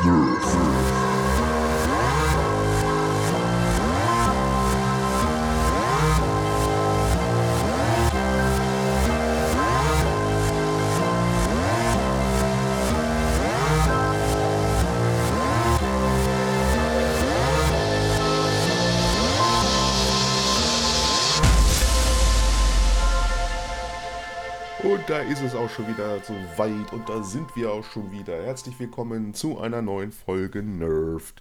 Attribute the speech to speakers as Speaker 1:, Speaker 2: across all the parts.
Speaker 1: Und da ist es auch schon wieder so weit und da sind wir auch schon wieder. Herzlich willkommen zu einer neuen Folge Nerft.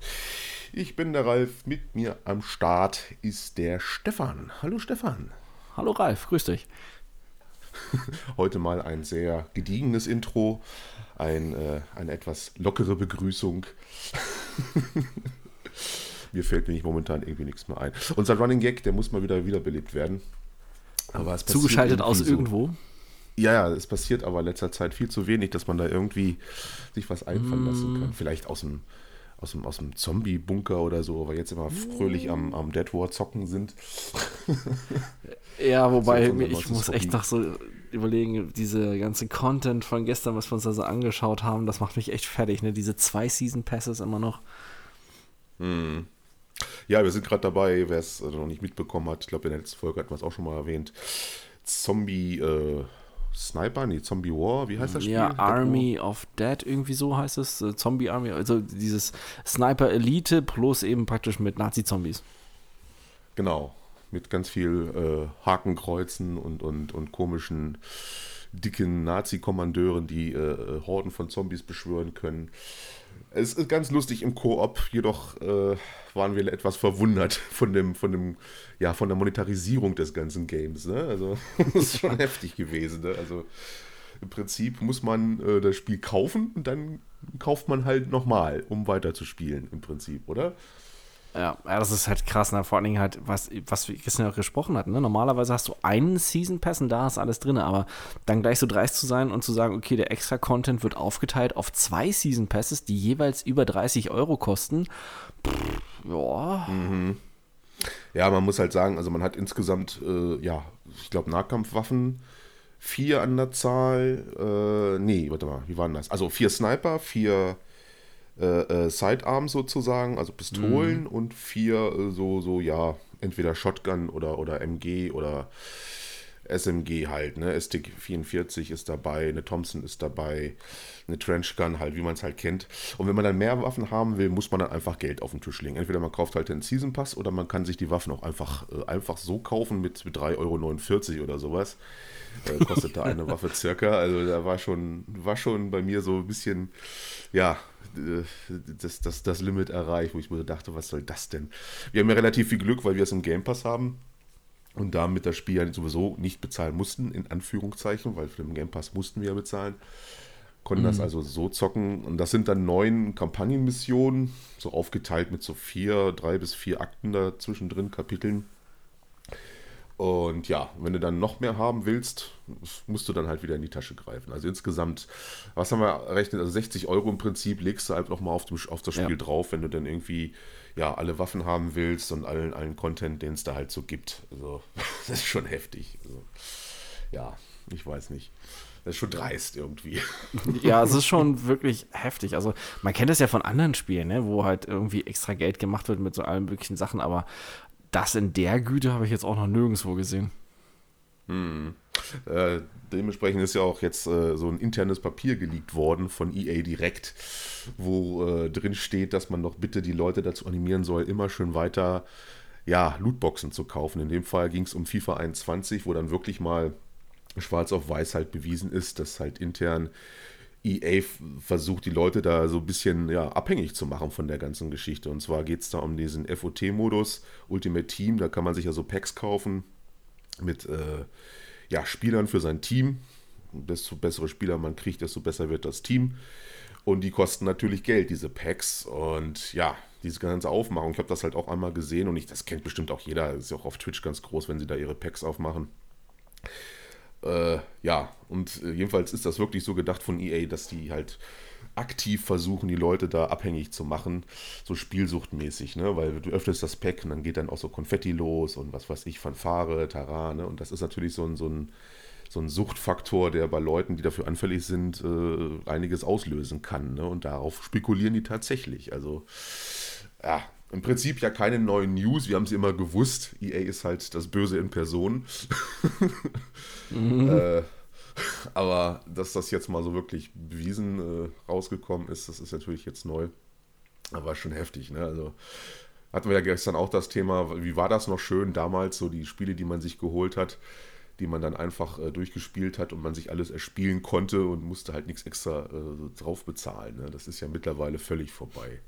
Speaker 1: Ich bin der Ralf, mit mir am Start ist der Stefan. Hallo Stefan.
Speaker 2: Hallo Ralf, grüß dich.
Speaker 1: Heute mal ein sehr gediegenes Intro, ein, äh, eine etwas lockere Begrüßung. mir fällt nämlich momentan irgendwie nichts mehr ein. Unser Running Gag, der muss mal wieder wiederbelebt werden.
Speaker 2: Aber es Zugeschaltet aus so. irgendwo?
Speaker 1: Ja, ja, es passiert aber in letzter Zeit viel zu wenig, dass man da irgendwie sich was einfallen lassen kann. Mm. Vielleicht aus dem, aus dem, aus dem Zombie-Bunker oder so, weil jetzt immer fröhlich am, am Dead War zocken sind.
Speaker 2: Ja, wobei so ich muss Hobby. echt noch so überlegen, diese ganze Content von gestern, was wir uns da so angeschaut haben, das macht mich echt fertig, ne? Diese zwei Season Passes immer noch.
Speaker 1: Hm. Ja, wir sind gerade dabei, wer es noch nicht mitbekommen hat, ich glaube in der letzten Folge hatten wir es auch schon mal erwähnt. Zombie, äh, Sniper, nee, Zombie War, wie heißt das Spiel?
Speaker 2: Ja, Army of Dead, irgendwie so heißt es. Äh, Zombie Army, also dieses Sniper Elite plus eben praktisch mit Nazi-Zombies.
Speaker 1: Genau, mit ganz viel äh, Hakenkreuzen und, und, und komischen dicken Nazi-Kommandeuren, die äh, Horden von Zombies beschwören können. Es ist ganz lustig im Koop, jedoch äh, waren wir etwas verwundert von dem, von dem, ja, von der Monetarisierung des ganzen Games. Ne? Also, das ist schon heftig gewesen. Ne? Also, im Prinzip muss man äh, das Spiel kaufen und dann kauft man halt nochmal, um weiterzuspielen, im Prinzip, oder?
Speaker 2: Ja, das ist halt krass, ne? vor allen Dingen halt, was, was wir gestern auch gesprochen hatten. Ne? Normalerweise hast du einen Season Pass und da ist alles drin, aber dann gleich so dreist zu sein und zu sagen, okay, der extra Content wird aufgeteilt auf zwei Season Passes, die jeweils über 30 Euro kosten. Ja.
Speaker 1: Mhm. Ja, man muss halt sagen, also man hat insgesamt, äh, ja, ich glaube, Nahkampfwaffen vier an der Zahl. Äh, nee, warte mal, wie waren das? Also vier Sniper, vier äh, äh, Sidearms sozusagen, also Pistolen mhm. und vier äh, so, so, ja, entweder Shotgun oder, oder MG oder SMG halt, ne? Stick 44 ist dabei, eine Thompson ist dabei, eine Trenchgun halt, wie man es halt kennt. Und wenn man dann mehr Waffen haben will, muss man dann einfach Geld auf den Tisch legen. Entweder man kauft halt den Season Pass oder man kann sich die Waffen auch einfach, äh, einfach so kaufen mit, mit 3,49 Euro oder sowas. Äh, kostete eine Waffe circa. Also da war schon, war schon bei mir so ein bisschen, ja, das, das, das Limit erreicht, wo ich mir dachte, was soll das denn? Wir haben ja relativ viel Glück, weil wir es im Game Pass haben und damit das Spiel ja sowieso nicht bezahlen mussten, in Anführungszeichen, weil für den Game Pass mussten wir ja bezahlen. Konnten mhm. das also so zocken. Und das sind dann neun Kampagnenmissionen, so aufgeteilt mit so vier, drei bis vier Akten da zwischendrin, Kapiteln. Und ja, wenn du dann noch mehr haben willst, musst du dann halt wieder in die Tasche greifen. Also insgesamt, was haben wir errechnet? Also 60 Euro im Prinzip legst du halt nochmal auf, auf das Spiel ja. drauf, wenn du dann irgendwie ja alle Waffen haben willst und allen, allen Content, den es da halt so gibt. Also das ist schon heftig. Also, ja, ich weiß nicht. Das ist schon dreist irgendwie.
Speaker 2: Ja, es ist schon wirklich heftig. Also man kennt das ja von anderen Spielen, ne, wo halt irgendwie extra Geld gemacht wird mit so allen möglichen Sachen, aber das in der Güte habe ich jetzt auch noch nirgendwo gesehen.
Speaker 1: Hm. Äh, dementsprechend ist ja auch jetzt äh, so ein internes Papier geleakt worden von EA direkt, wo äh, drin steht, dass man doch bitte die Leute dazu animieren soll, immer schön weiter ja, Lootboxen zu kaufen. In dem Fall ging es um FIFA 21, wo dann wirklich mal schwarz auf weiß halt bewiesen ist, dass halt intern EA versucht, die Leute da so ein bisschen ja, abhängig zu machen von der ganzen Geschichte. Und zwar geht es da um diesen FOT-Modus, Ultimate Team, da kann man sich ja so Packs kaufen mit äh, ja, Spielern für sein Team. Desto bessere Spieler man kriegt, desto besser wird das Team. Und die kosten natürlich Geld, diese Packs. Und ja, diese ganze Aufmachung. Ich habe das halt auch einmal gesehen und ich, das kennt bestimmt auch jeder. Das ist ja auch auf Twitch ganz groß, wenn sie da ihre Packs aufmachen. Äh, ja, und äh, jedenfalls ist das wirklich so gedacht von EA, dass die halt aktiv versuchen, die Leute da abhängig zu machen, so spielsuchtmäßig, ne? Weil du öffnest das Pack und dann geht dann auch so Konfetti los und was weiß ich, Fanfare, Taran, ne? Und das ist natürlich so ein, so ein, so ein Suchtfaktor, der bei Leuten, die dafür anfällig sind, äh, einiges auslösen kann. Ne? Und darauf spekulieren die tatsächlich. Also, ja, im Prinzip ja keine neuen News. Wir haben es immer gewusst. EA ist halt das Böse in Person. mhm. äh, aber dass das jetzt mal so wirklich bewiesen äh, rausgekommen ist, das ist natürlich jetzt neu. Aber schon heftig, ne? Also hatten wir ja gestern auch das Thema, wie war das noch schön damals, so die Spiele, die man sich geholt hat, die man dann einfach äh, durchgespielt hat und man sich alles erspielen konnte und musste halt nichts extra äh, drauf bezahlen. Ne? Das ist ja mittlerweile völlig vorbei.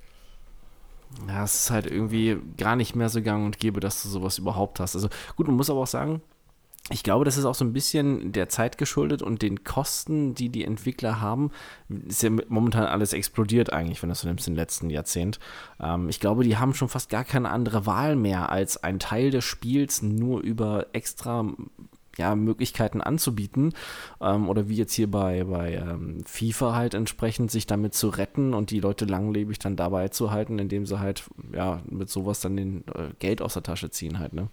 Speaker 2: Ja, es ist halt irgendwie gar nicht mehr so gang und gäbe, dass du sowas überhaupt hast. Also gut, man muss aber auch sagen, ich glaube, das ist auch so ein bisschen der Zeit geschuldet und den Kosten, die die Entwickler haben. Ist ja momentan alles explodiert eigentlich, wenn du so nimmst, im letzten Jahrzehnt. Ähm, ich glaube, die haben schon fast gar keine andere Wahl mehr, als einen Teil des Spiels nur über extra ja, Möglichkeiten anzubieten. Ähm, oder wie jetzt hier bei, bei ähm, FIFA halt entsprechend sich damit zu retten und die Leute langlebig dann dabei zu halten, indem sie halt ja mit sowas dann den äh, Geld aus der Tasche ziehen halt, ne?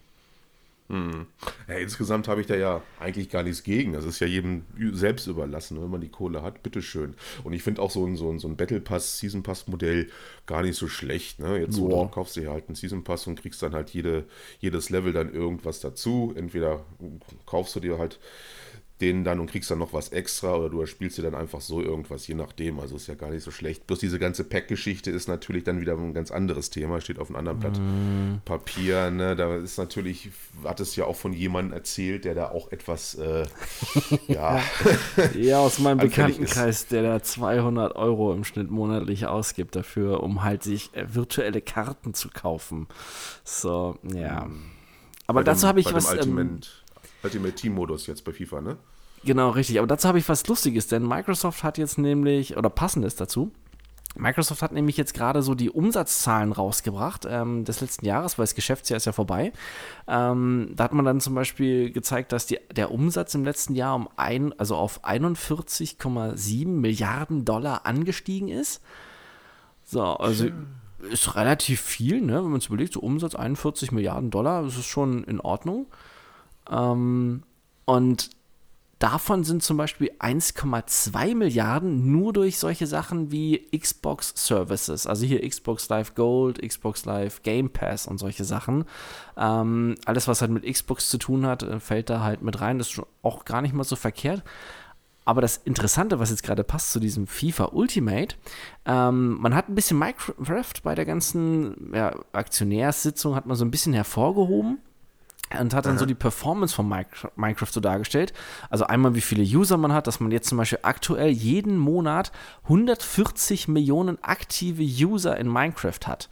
Speaker 1: Hm. Ja, insgesamt habe ich da ja eigentlich gar nichts gegen. Das ist ja jedem selbst überlassen, wenn man die Kohle hat, bitteschön. Und ich finde auch so ein, so ein, so ein Battle Pass, Season Pass Modell gar nicht so schlecht. Ne? Jetzt so, ja. kaufst du ja halt einen Season Pass und kriegst dann halt jede, jedes Level dann irgendwas dazu. Entweder kaufst du dir halt den dann und kriegst dann noch was extra oder du spielst dir dann einfach so irgendwas, je nachdem. Also ist ja gar nicht so schlecht. Bloß diese ganze Pack-Geschichte ist natürlich dann wieder ein ganz anderes Thema, steht auf einem anderen Blatt mm. Papier. Ne? Da ist natürlich, hat es ja auch von jemandem erzählt, der da auch etwas, äh, ja.
Speaker 2: ja, aus meinem Bekanntenkreis, der da 200 Euro im Schnitt monatlich ausgibt dafür, um halt sich äh, virtuelle Karten zu kaufen. So, ja. Mm. Aber dazu habe ich was.
Speaker 1: Ähm, Ultimate Team Modus jetzt bei FIFA, ne?
Speaker 2: Genau, richtig. Aber dazu habe ich was Lustiges, denn Microsoft hat jetzt nämlich, oder passendes dazu, Microsoft hat nämlich jetzt gerade so die Umsatzzahlen rausgebracht ähm, des letzten Jahres, weil das Geschäftsjahr ist ja vorbei. Ähm, da hat man dann zum Beispiel gezeigt, dass die, der Umsatz im letzten Jahr um ein, also auf 41,7 Milliarden Dollar angestiegen ist. So, also ist relativ viel, ne? wenn man es überlegt, so Umsatz 41 Milliarden Dollar, das ist schon in Ordnung. Ähm, und davon sind zum Beispiel 1,2 Milliarden nur durch solche Sachen wie Xbox Services, also hier Xbox Live Gold, Xbox Live Game Pass und solche Sachen. Ähm, alles, was halt mit Xbox zu tun hat, äh, fällt da halt mit rein. Das ist schon auch gar nicht mal so verkehrt. Aber das Interessante, was jetzt gerade passt zu diesem FIFA Ultimate, ähm, man hat ein bisschen Minecraft bei der ganzen ja, Aktionärssitzung, hat man so ein bisschen hervorgehoben und hat dann so die Performance von Minecraft so dargestellt. Also einmal, wie viele User man hat, dass man jetzt zum Beispiel aktuell jeden Monat 140 Millionen aktive User in Minecraft hat.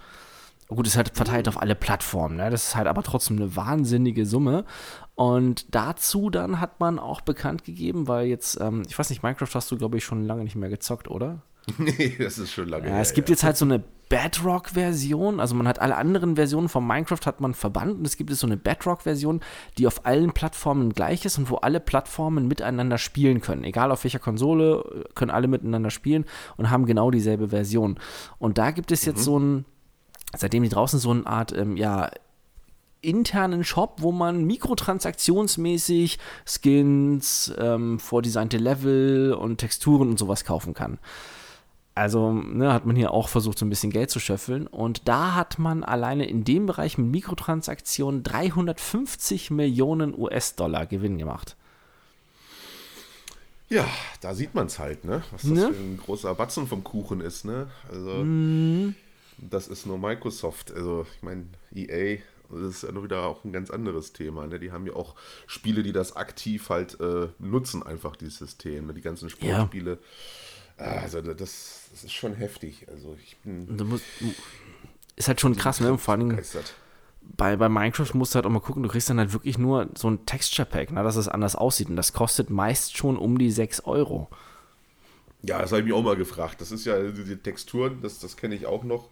Speaker 2: Gut, ist halt verteilt auf alle Plattformen, ne? das ist halt aber trotzdem eine wahnsinnige Summe. Und dazu dann hat man auch bekannt gegeben, weil jetzt, ähm, ich weiß nicht, Minecraft hast du, glaube ich, schon lange nicht mehr gezockt, oder?
Speaker 1: Nee, das ist schon lange
Speaker 2: ja, her. Es gibt ja. jetzt halt so eine Bedrock-Version. Also man hat alle anderen Versionen von Minecraft hat man verbannt und es gibt jetzt so eine Bedrock-Version, die auf allen Plattformen gleich ist und wo alle Plattformen miteinander spielen können. Egal auf welcher Konsole, können alle miteinander spielen und haben genau dieselbe Version. Und da gibt es jetzt mhm. so ein, seitdem die draußen so eine Art, ähm, ja, internen Shop, wo man mikrotransaktionsmäßig Skins, ähm, vordesignte Level und Texturen und sowas kaufen kann. Also ne, hat man hier auch versucht, so ein bisschen Geld zu schöffeln. Und da hat man alleine in dem Bereich mit Mikrotransaktionen 350 Millionen US-Dollar Gewinn gemacht.
Speaker 1: Ja, da sieht man es halt, ne? Was das ne? für ein großer Batzen vom Kuchen ist, ne? Also, mm. das ist nur Microsoft. Also, ich meine, EA, das ist ja nur wieder auch ein ganz anderes Thema. Ne? Die haben ja auch Spiele, die das aktiv halt äh, nutzen, einfach dieses System. Ne? Die ganzen Sportspiele. Ja also das, das ist schon heftig. Also ich bin.
Speaker 2: Musst, ist halt schon krass, ne? Vor allem bei, bei Minecraft musst du halt auch mal gucken, du kriegst dann halt wirklich nur so ein Texture Pack, ne, dass es anders aussieht. Und das kostet meist schon um die 6 Euro.
Speaker 1: Ja, das habe ich mich auch mal gefragt. Das ist ja die Texturen, das, das kenne ich auch noch.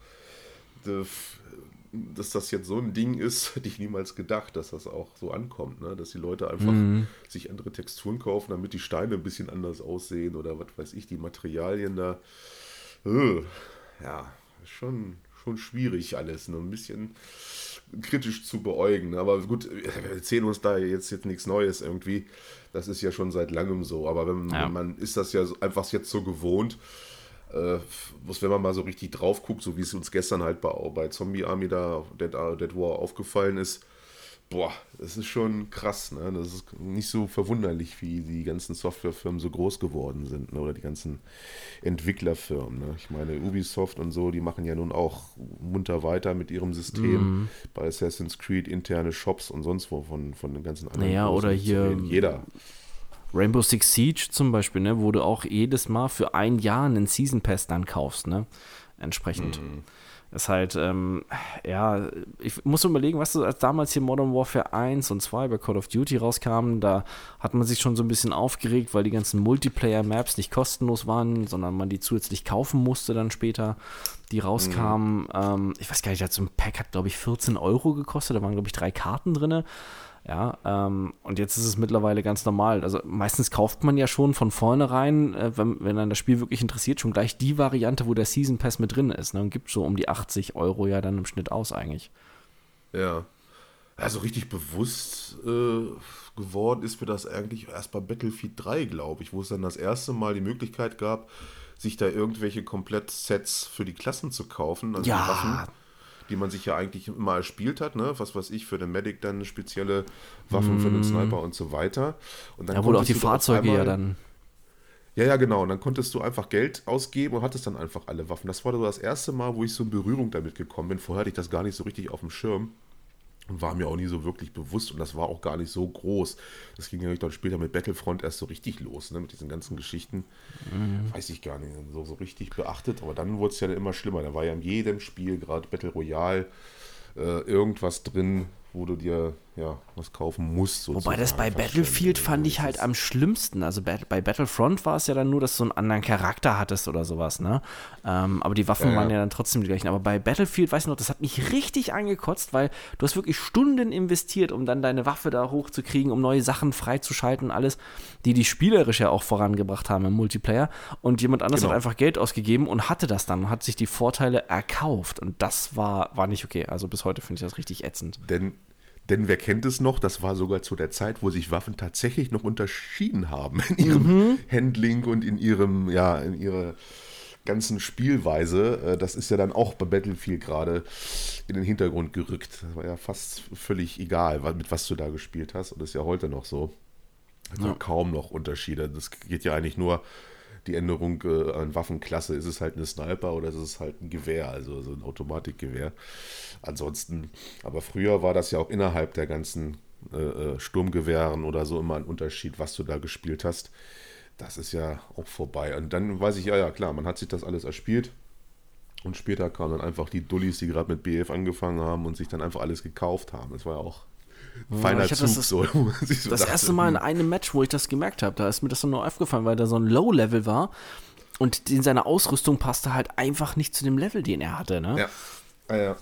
Speaker 1: Das, dass das jetzt so ein Ding ist, hätte ich niemals gedacht, dass das auch so ankommt, ne? dass die Leute einfach mhm. sich andere Texturen kaufen, damit die Steine ein bisschen anders aussehen oder was weiß ich, die Materialien da. Äh, ja, schon, schon schwierig alles. Ne? Ein bisschen kritisch zu beäugen. Aber gut, wir erzählen uns da jetzt, jetzt nichts Neues irgendwie. Das ist ja schon seit langem so. Aber wenn, ja. wenn man ist das ja einfach jetzt so gewohnt. Äh, wenn man mal so richtig drauf guckt, so wie es uns gestern halt bei, bei Zombie Army da, Dead, Dead War aufgefallen ist, boah, das ist schon krass. Ne? Das ist nicht so verwunderlich, wie die ganzen Softwarefirmen so groß geworden sind ne? oder die ganzen Entwicklerfirmen. Ne? Ich meine, Ubisoft und so, die machen ja nun auch munter weiter mit ihrem System. Mhm. Bei Assassin's Creed interne Shops und sonst wo von, von den ganzen
Speaker 2: anderen. Naja, oder hier.
Speaker 1: Jeder.
Speaker 2: Rainbow Six Siege zum Beispiel, ne, wo du auch jedes Mal für ein Jahr einen Season Pass dann kaufst, ne? Entsprechend. Mhm. Ist halt, ähm, ja, ich muss überlegen, was weißt du, als damals hier Modern Warfare 1 und 2 bei Call of Duty rauskamen, da hat man sich schon so ein bisschen aufgeregt, weil die ganzen Multiplayer-Maps nicht kostenlos waren, sondern man die zusätzlich kaufen musste dann später, die rauskamen. Mhm. Ähm, ich weiß gar nicht, so ein Pack hat, glaube ich, 14 Euro gekostet, da waren, glaube ich, drei Karten drin. Ja, ähm, und jetzt ist es mittlerweile ganz normal. Also meistens kauft man ja schon von vornherein, äh, wenn, wenn dann das Spiel wirklich interessiert, schon gleich die Variante, wo der Season Pass mit drin ist. Ne? Und gibt so um die 80 Euro ja dann im Schnitt aus eigentlich.
Speaker 1: Ja. Also richtig bewusst äh, geworden ist mir das eigentlich erst bei Battlefield 3, glaube ich, wo es dann das erste Mal die Möglichkeit gab, sich da irgendwelche Komplett-Sets für die Klassen zu kaufen.
Speaker 2: Also ja,
Speaker 1: die man sich ja eigentlich immer erspielt hat, ne? Was weiß ich, für den Medic dann spezielle Waffen mm. für den mhm. Sniper und so weiter. Und dann
Speaker 2: ja, wohl auch die Fahrzeuge ja dann.
Speaker 1: Ja, ja, genau. Und dann konntest du einfach Geld ausgeben und hattest dann einfach alle Waffen. Das war so das erste Mal, wo ich so in Berührung damit gekommen bin. Vorher hatte ich das gar nicht so richtig auf dem Schirm. War mir auch nie so wirklich bewusst und das war auch gar nicht so groß. Das ging ja dann später mit Battlefront erst so richtig los, ne? mit diesen ganzen Geschichten. Mhm. Weiß ich gar nicht, so, so richtig beachtet. Aber dann wurde es ja immer schlimmer. Da war ja in jedem Spiel, gerade Battle Royale, äh, irgendwas drin, wo du dir ja was kaufen musst.
Speaker 2: Sozusagen. Wobei das bei Battlefield fand ich halt am schlimmsten. Also bei, Battlefront war es ja dann nur, dass du einen anderen Charakter hattest oder sowas, ne? Ähm, aber die Waffen ja, waren ja dann trotzdem die gleichen. Aber bei Battlefield, weiß ich noch, das hat mich richtig angekotzt, weil du hast wirklich Stunden investiert, um dann deine Waffe da hochzukriegen, um neue Sachen freizuschalten, alles, die die spielerisch ja auch vorangebracht haben im Multiplayer. Und jemand anders genau. hat einfach Geld ausgegeben und hatte das dann und hat sich die Vorteile erkauft. Und das war, war nicht okay. Also bis heute finde ich das richtig ätzend.
Speaker 1: Denn denn wer kennt es noch, das war sogar zu der Zeit, wo sich Waffen tatsächlich noch unterschieden haben in ihrem mhm. Handling und in ihrem, ja, in ihrer ganzen Spielweise. Äh, das ist ja dann auch bei Battlefield gerade in den Hintergrund gerückt. Das war ja fast völlig egal, mit was du da gespielt hast. Und das ist ja heute noch so. Also ja. kaum noch Unterschiede. Das geht ja eigentlich nur die Änderung äh, an Waffenklasse. Ist es halt eine Sniper oder ist es halt ein Gewehr, also so ein Automatikgewehr. Ansonsten, aber früher war das ja auch innerhalb der ganzen äh, äh, Sturmgewehren oder so immer ein Unterschied, was du da gespielt hast. Das ist ja auch vorbei. Und dann weiß ich, ja, ja, klar, man hat sich das alles erspielt. Und später kamen dann einfach die Dullis, die gerade mit BF angefangen haben und sich dann einfach alles gekauft haben. Das war ja auch feiner ja, Zug.
Speaker 2: Das,
Speaker 1: so,
Speaker 2: so das dachte. erste Mal in einem Match, wo ich das gemerkt habe, da ist mir das dann nur aufgefallen, weil da so ein Low-Level war und in seiner Ausrüstung passte halt einfach nicht zu dem Level, den er hatte. Ne?
Speaker 1: Ja. Ah, ja.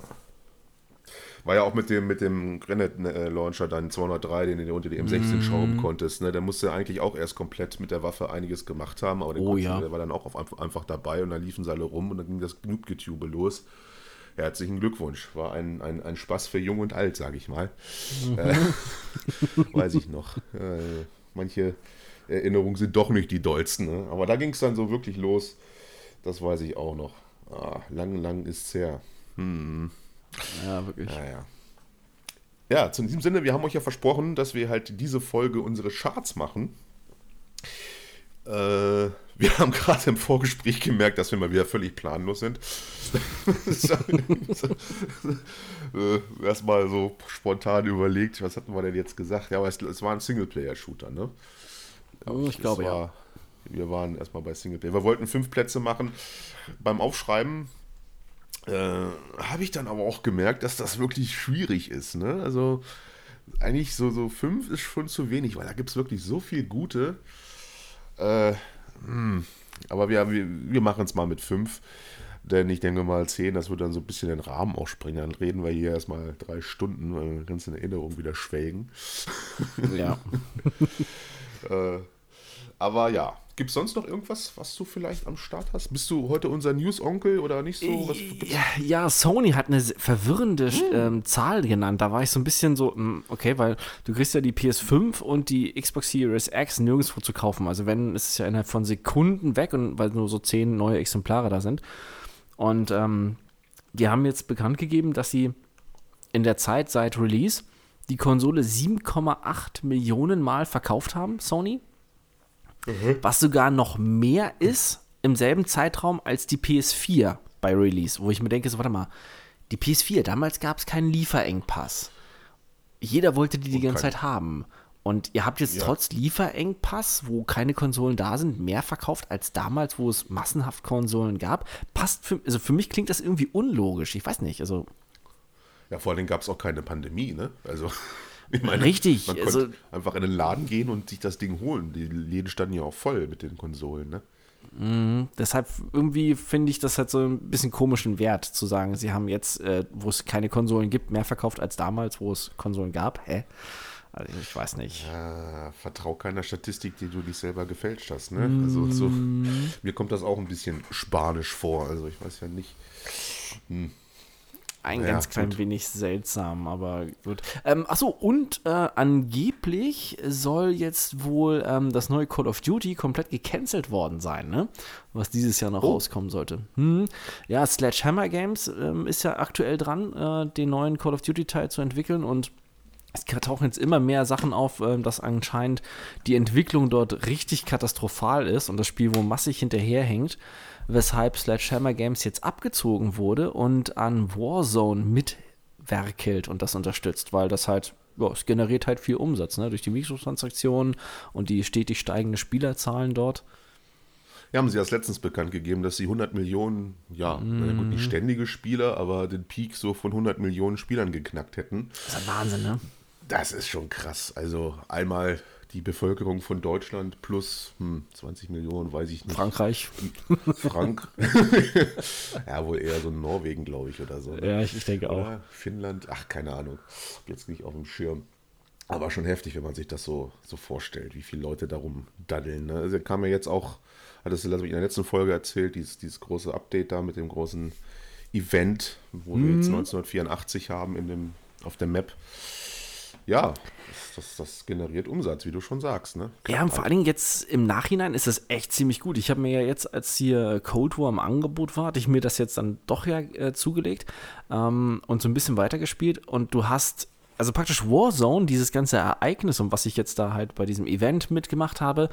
Speaker 1: War ja auch mit dem, mit dem Granite-Launcher dann 203, den du unter die M16 mm. schrauben konntest. Ne? Der musste eigentlich auch erst komplett mit der Waffe einiges gemacht haben, aber
Speaker 2: oh, ja.
Speaker 1: der war dann auch auf, einfach dabei und dann liefen sie alle rum und dann ging das Gnutgetube los. Herzlichen Glückwunsch. War ein, ein, ein Spaß für Jung und Alt, sage ich mal. Mhm. Äh, weiß ich noch. Äh, manche Erinnerungen sind doch nicht die dollsten. Ne? Aber da ging es dann so wirklich los. Das weiß ich auch noch. Ah, lang, lang ist es her. Hm.
Speaker 2: Ja, wirklich.
Speaker 1: Naja. Ja, zu diesem Sinne, wir haben euch ja versprochen, dass wir halt diese Folge unsere Charts machen. Äh, wir haben gerade im Vorgespräch gemerkt, dass wir mal wieder völlig planlos sind. Äh, erstmal so spontan überlegt, was hatten wir denn jetzt gesagt? Ja, aber es, es war ein Singleplayer-Shooter, ne?
Speaker 2: Oh, ich glaube,
Speaker 1: war,
Speaker 2: ja.
Speaker 1: Wir waren erstmal bei Singleplayer. Wir wollten fünf Plätze machen. Beim Aufschreiben äh, habe ich dann aber auch gemerkt, dass das wirklich schwierig ist. Ne? Also eigentlich so, so fünf ist schon zu wenig, weil da gibt es wirklich so viel gute. Äh, hm. Aber wir, wir, wir machen es mal mit fünf. Denn ich denke mal, zehn, das wird dann so ein bisschen den Rahmen auch springen. Dann reden wir hier erstmal drei Stunden, weil ganz in Erinnerung wieder schwelgen.
Speaker 2: Ja.
Speaker 1: äh, Aber ja, gibt es sonst noch irgendwas, was du vielleicht am Start hast? Bist du heute unser News-Onkel oder nicht so? Was
Speaker 2: ja, ja, Sony hat eine verwirrende hm. ähm, Zahl genannt. Da war ich so ein bisschen so, hm, okay, weil du kriegst ja die PS5 und die Xbox Series X nirgendwo zu kaufen. Also wenn, ist es ja innerhalb von Sekunden weg und weil nur so zehn neue Exemplare da sind. Und ähm, die haben jetzt bekannt gegeben, dass sie in der Zeit seit Release die Konsole 7,8 Millionen Mal verkauft haben, Sony. Mhm. Was sogar noch mehr ist im selben Zeitraum als die PS4 bei Release, wo ich mir denke, so, warte mal, die PS4, damals gab es keinen Lieferengpass. Jeder wollte die die ganze Zeit haben. Und ihr habt jetzt ja. trotz Lieferengpass, wo keine Konsolen da sind, mehr verkauft als damals, wo es massenhaft Konsolen gab. Passt für, also für mich klingt das irgendwie unlogisch. Ich weiß nicht, also.
Speaker 1: Ja, vor allem gab es auch keine Pandemie, ne? Also.
Speaker 2: Meine, Richtig.
Speaker 1: Man also, einfach in den Laden gehen und sich das Ding holen. Die Läden standen ja auch voll mit den Konsolen, ne?
Speaker 2: Mhm, deshalb irgendwie finde ich das halt so ein bisschen komischen Wert zu sagen, sie haben jetzt, äh, wo es keine Konsolen gibt, mehr verkauft als damals, wo es Konsolen gab. Hä? Also ich weiß nicht.
Speaker 1: Ja, vertrau keiner Statistik, die du dich selber gefälscht hast. Ne? Mm. Also so, mir kommt das auch ein bisschen spanisch vor. Also ich weiß ja nicht.
Speaker 2: Hm. Ein ja, ganz klein gut. wenig seltsam, aber gut. Ähm, achso, und äh, angeblich soll jetzt wohl ähm, das neue Call of Duty komplett gecancelt worden sein, ne? Was dieses Jahr noch oh. rauskommen sollte. Hm. Ja, Sledgehammer Games ähm, ist ja aktuell dran, äh, den neuen Call of Duty-Teil zu entwickeln und es tauchen jetzt immer mehr Sachen auf, äh, dass anscheinend die Entwicklung dort richtig katastrophal ist und das Spiel wo massig hinterherhängt weshalb Sledgehammer Games jetzt abgezogen wurde und an Warzone mitwerkelt und das unterstützt, weil das halt, ja, es generiert halt viel Umsatz, ne, durch die Mikrotransaktionen und die stetig steigenden Spielerzahlen dort.
Speaker 1: Ja, haben sie erst letztens bekannt gegeben, dass sie 100 Millionen, ja, mm. gut, nicht mhm. ständige Spieler, aber den Peak so von 100 Millionen Spielern geknackt hätten.
Speaker 2: Das ist ein Wahnsinn, ne?
Speaker 1: Das ist schon krass. Also einmal die Bevölkerung von Deutschland plus hm, 20 Millionen, weiß ich nicht.
Speaker 2: Frankreich.
Speaker 1: Frank. ja, wohl eher so Norwegen, glaube ich, oder so.
Speaker 2: Ne? Ja, ich, ich denke oder? auch.
Speaker 1: Finnland, ach, keine Ahnung. Jetzt nicht auf dem Schirm. Aber schon heftig, wenn man sich das so, so vorstellt, wie viele Leute darum daddeln. Ne? Also kam ja jetzt auch, hat es in der letzten Folge erzählt, dieses, dieses große Update da mit dem großen Event, wo mhm. wir jetzt 1984 haben in dem, auf der Map ja, das, das, generiert Umsatz, wie du schon sagst. Ne?
Speaker 2: ja, und vor allen Dingen jetzt im Nachhinein ist das echt ziemlich gut. Ich habe mir ja jetzt, als hier Cold War im Angebot war, hatte ich mir das jetzt dann doch ja äh, zugelegt ähm, und so ein bisschen weitergespielt. Und du hast also praktisch Warzone, dieses ganze Ereignis und was ich jetzt da halt bei diesem Event mitgemacht habe,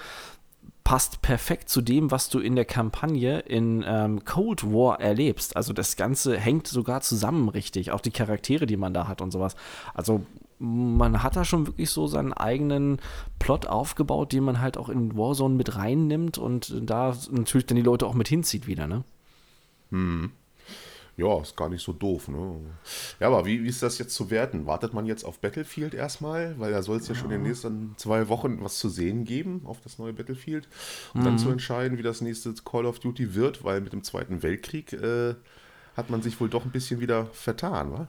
Speaker 2: passt perfekt zu dem, was du in der Kampagne in ähm, Cold War erlebst. Also das Ganze hängt sogar zusammen richtig, auch die Charaktere, die man da hat und sowas. Also man hat da schon wirklich so seinen eigenen Plot aufgebaut, den man halt auch in Warzone mit reinnimmt und da natürlich dann die Leute auch mit hinzieht wieder, ne?
Speaker 1: Hm. Ja, ist gar nicht so doof, ne? Ja, aber wie, wie ist das jetzt zu werten? Wartet man jetzt auf Battlefield erstmal? Weil da soll es ja, ja, schon in den nächsten zwei Wochen was zu sehen geben auf das neue Battlefield. Um mhm. dann zu entscheiden, wie das nächste Call of Duty wird, weil mit dem Zweiten Weltkrieg äh, hat man sich wohl doch ein bisschen wieder vertan, wa?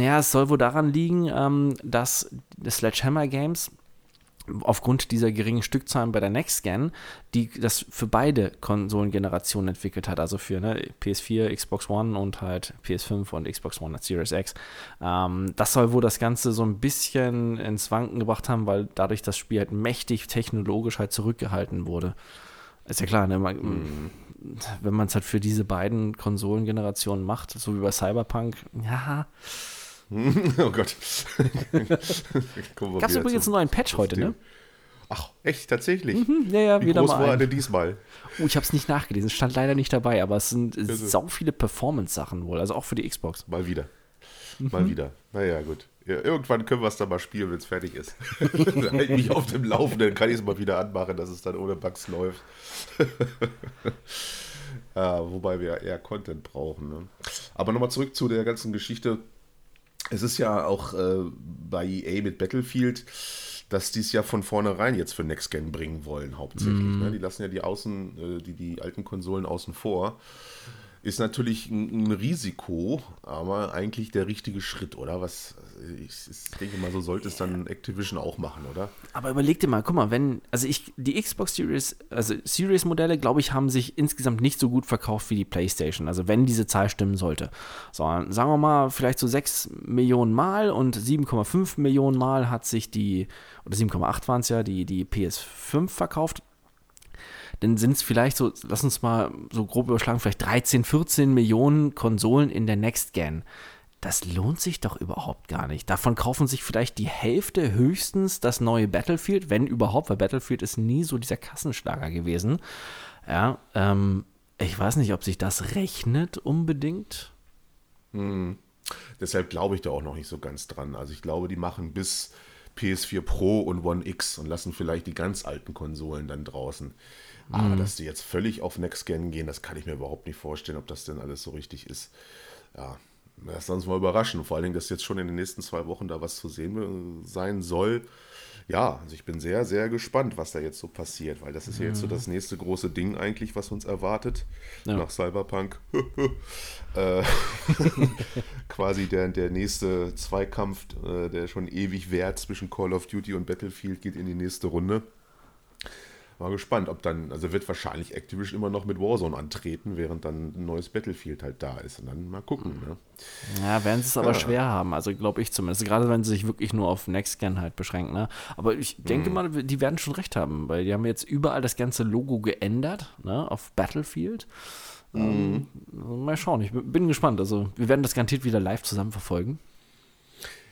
Speaker 2: Ja, es soll wohl daran liegen, ähm, dass Sledgehammer Games aufgrund dieser geringen Stückzahlen bei der Next Gen, die das für beide Konsolengenerationen entwickelt hat, also für ne, PS4, Xbox One und halt PS5 und Xbox One und Series X. Ähm, das soll wohl das Ganze so ein bisschen ins Wanken gebracht haben, weil dadurch das Spiel halt mächtig technologisch halt zurückgehalten wurde. Ist ja klar, ne? Man, mm wenn man es halt für diese beiden Konsolengenerationen macht, so wie bei Cyberpunk, ja.
Speaker 1: oh Gott.
Speaker 2: Gab es übrigens einen neuen Patch heute, ne?
Speaker 1: Ach, echt, tatsächlich?
Speaker 2: Mhm, ja, ja,
Speaker 1: Wie wieder groß mal war der diesmal?
Speaker 2: Oh, ich habe es nicht nachgelesen, es stand leider nicht dabei, aber es sind also. sau viele Performance-Sachen wohl, also auch für die Xbox.
Speaker 1: Mal wieder. Mal mhm. wieder. Naja, gut. Ja, irgendwann können wir es dann mal spielen, wenn es fertig ist. dann halte ich mich auf dem Laufenden, kann ich es mal wieder anmachen, dass es dann ohne Bugs läuft. ja, wobei wir eher Content brauchen. Ne? Aber nochmal zurück zu der ganzen Geschichte. Es ist ja auch äh, bei EA mit Battlefield, dass die es ja von vornherein jetzt für Next Gen bringen wollen, hauptsächlich. Mm. Ne? Die lassen ja die Außen, äh, die, die alten Konsolen außen vor. Ist natürlich ein, ein, Risiko, aber eigentlich der richtige Schritt, oder? Was ich, ich, denke mal, so sollte es dann Activision auch machen, oder?
Speaker 2: Aber überleg dir mal, guck mal, wenn, also ich, die Xbox Series, also Series-Modelle, glaube ich, haben sich insgesamt nicht so gut verkauft wie die PlayStation. Also wenn diese Zahl stimmen sollte. So, sagen wir mal, vielleicht so 6 Millionen Mal und 7,5 Millionen Mal hat sich die, oder 7,8 waren es ja, die, die PS5 verkauft dann sind es vielleicht so, lass uns mal so grob überschlagen, vielleicht 13, 14 Millionen Konsolen in der Next Gen. Das lohnt sich doch überhaupt gar nicht. Davon kaufen sich vielleicht die Hälfte höchstens das neue Battlefield, wenn überhaupt, weil Battlefield ist nie so dieser Kassenschlager gewesen. Ja, ähm, ich weiß nicht, ob sich das rechnet unbedingt.
Speaker 1: Hm. Deshalb glaube ich da auch noch nicht so ganz dran. Also ich glaube, die machen bis PS4 Pro und One X und lassen vielleicht die ganz alten Konsolen dann draußen. Aber mhm. dass die jetzt völlig auf Next Gen gehen, das kann ich mir überhaupt nicht vorstellen, ob das denn alles so richtig ist. Ja, lass uns mal überraschen. Vor allen Dingen, dass jetzt schon in den nächsten zwei Wochen da was zu sehen sein soll. Ja, also ich bin sehr, sehr gespannt, was da jetzt so passiert, weil das ist ja jetzt so mhm. das nächste große Ding eigentlich, was uns erwartet ja. nach Cyberpunk. äh, quasi der, der nächste Zweikampf, äh, der schon ewig währt zwischen Call of Duty und Battlefield, geht in die nächste Runde. Mal gespannt, ob dann, also wird wahrscheinlich Activision immer noch mit Warzone antreten, während dann ein neues Battlefield halt da ist. Und dann mal gucken. Ne?
Speaker 2: Ja, werden sie es aber ja. schwer haben, also glaube ich zumindest. Gerade wenn sie sich wirklich nur auf Next Gen halt beschränken. Ne? Aber ich denke mhm. mal, die werden schon recht haben, weil die haben jetzt überall das ganze Logo geändert, ne, auf Battlefield. Mhm. Ähm, mal schauen, ich bin gespannt. Also, wir werden das garantiert wieder live zusammen verfolgen.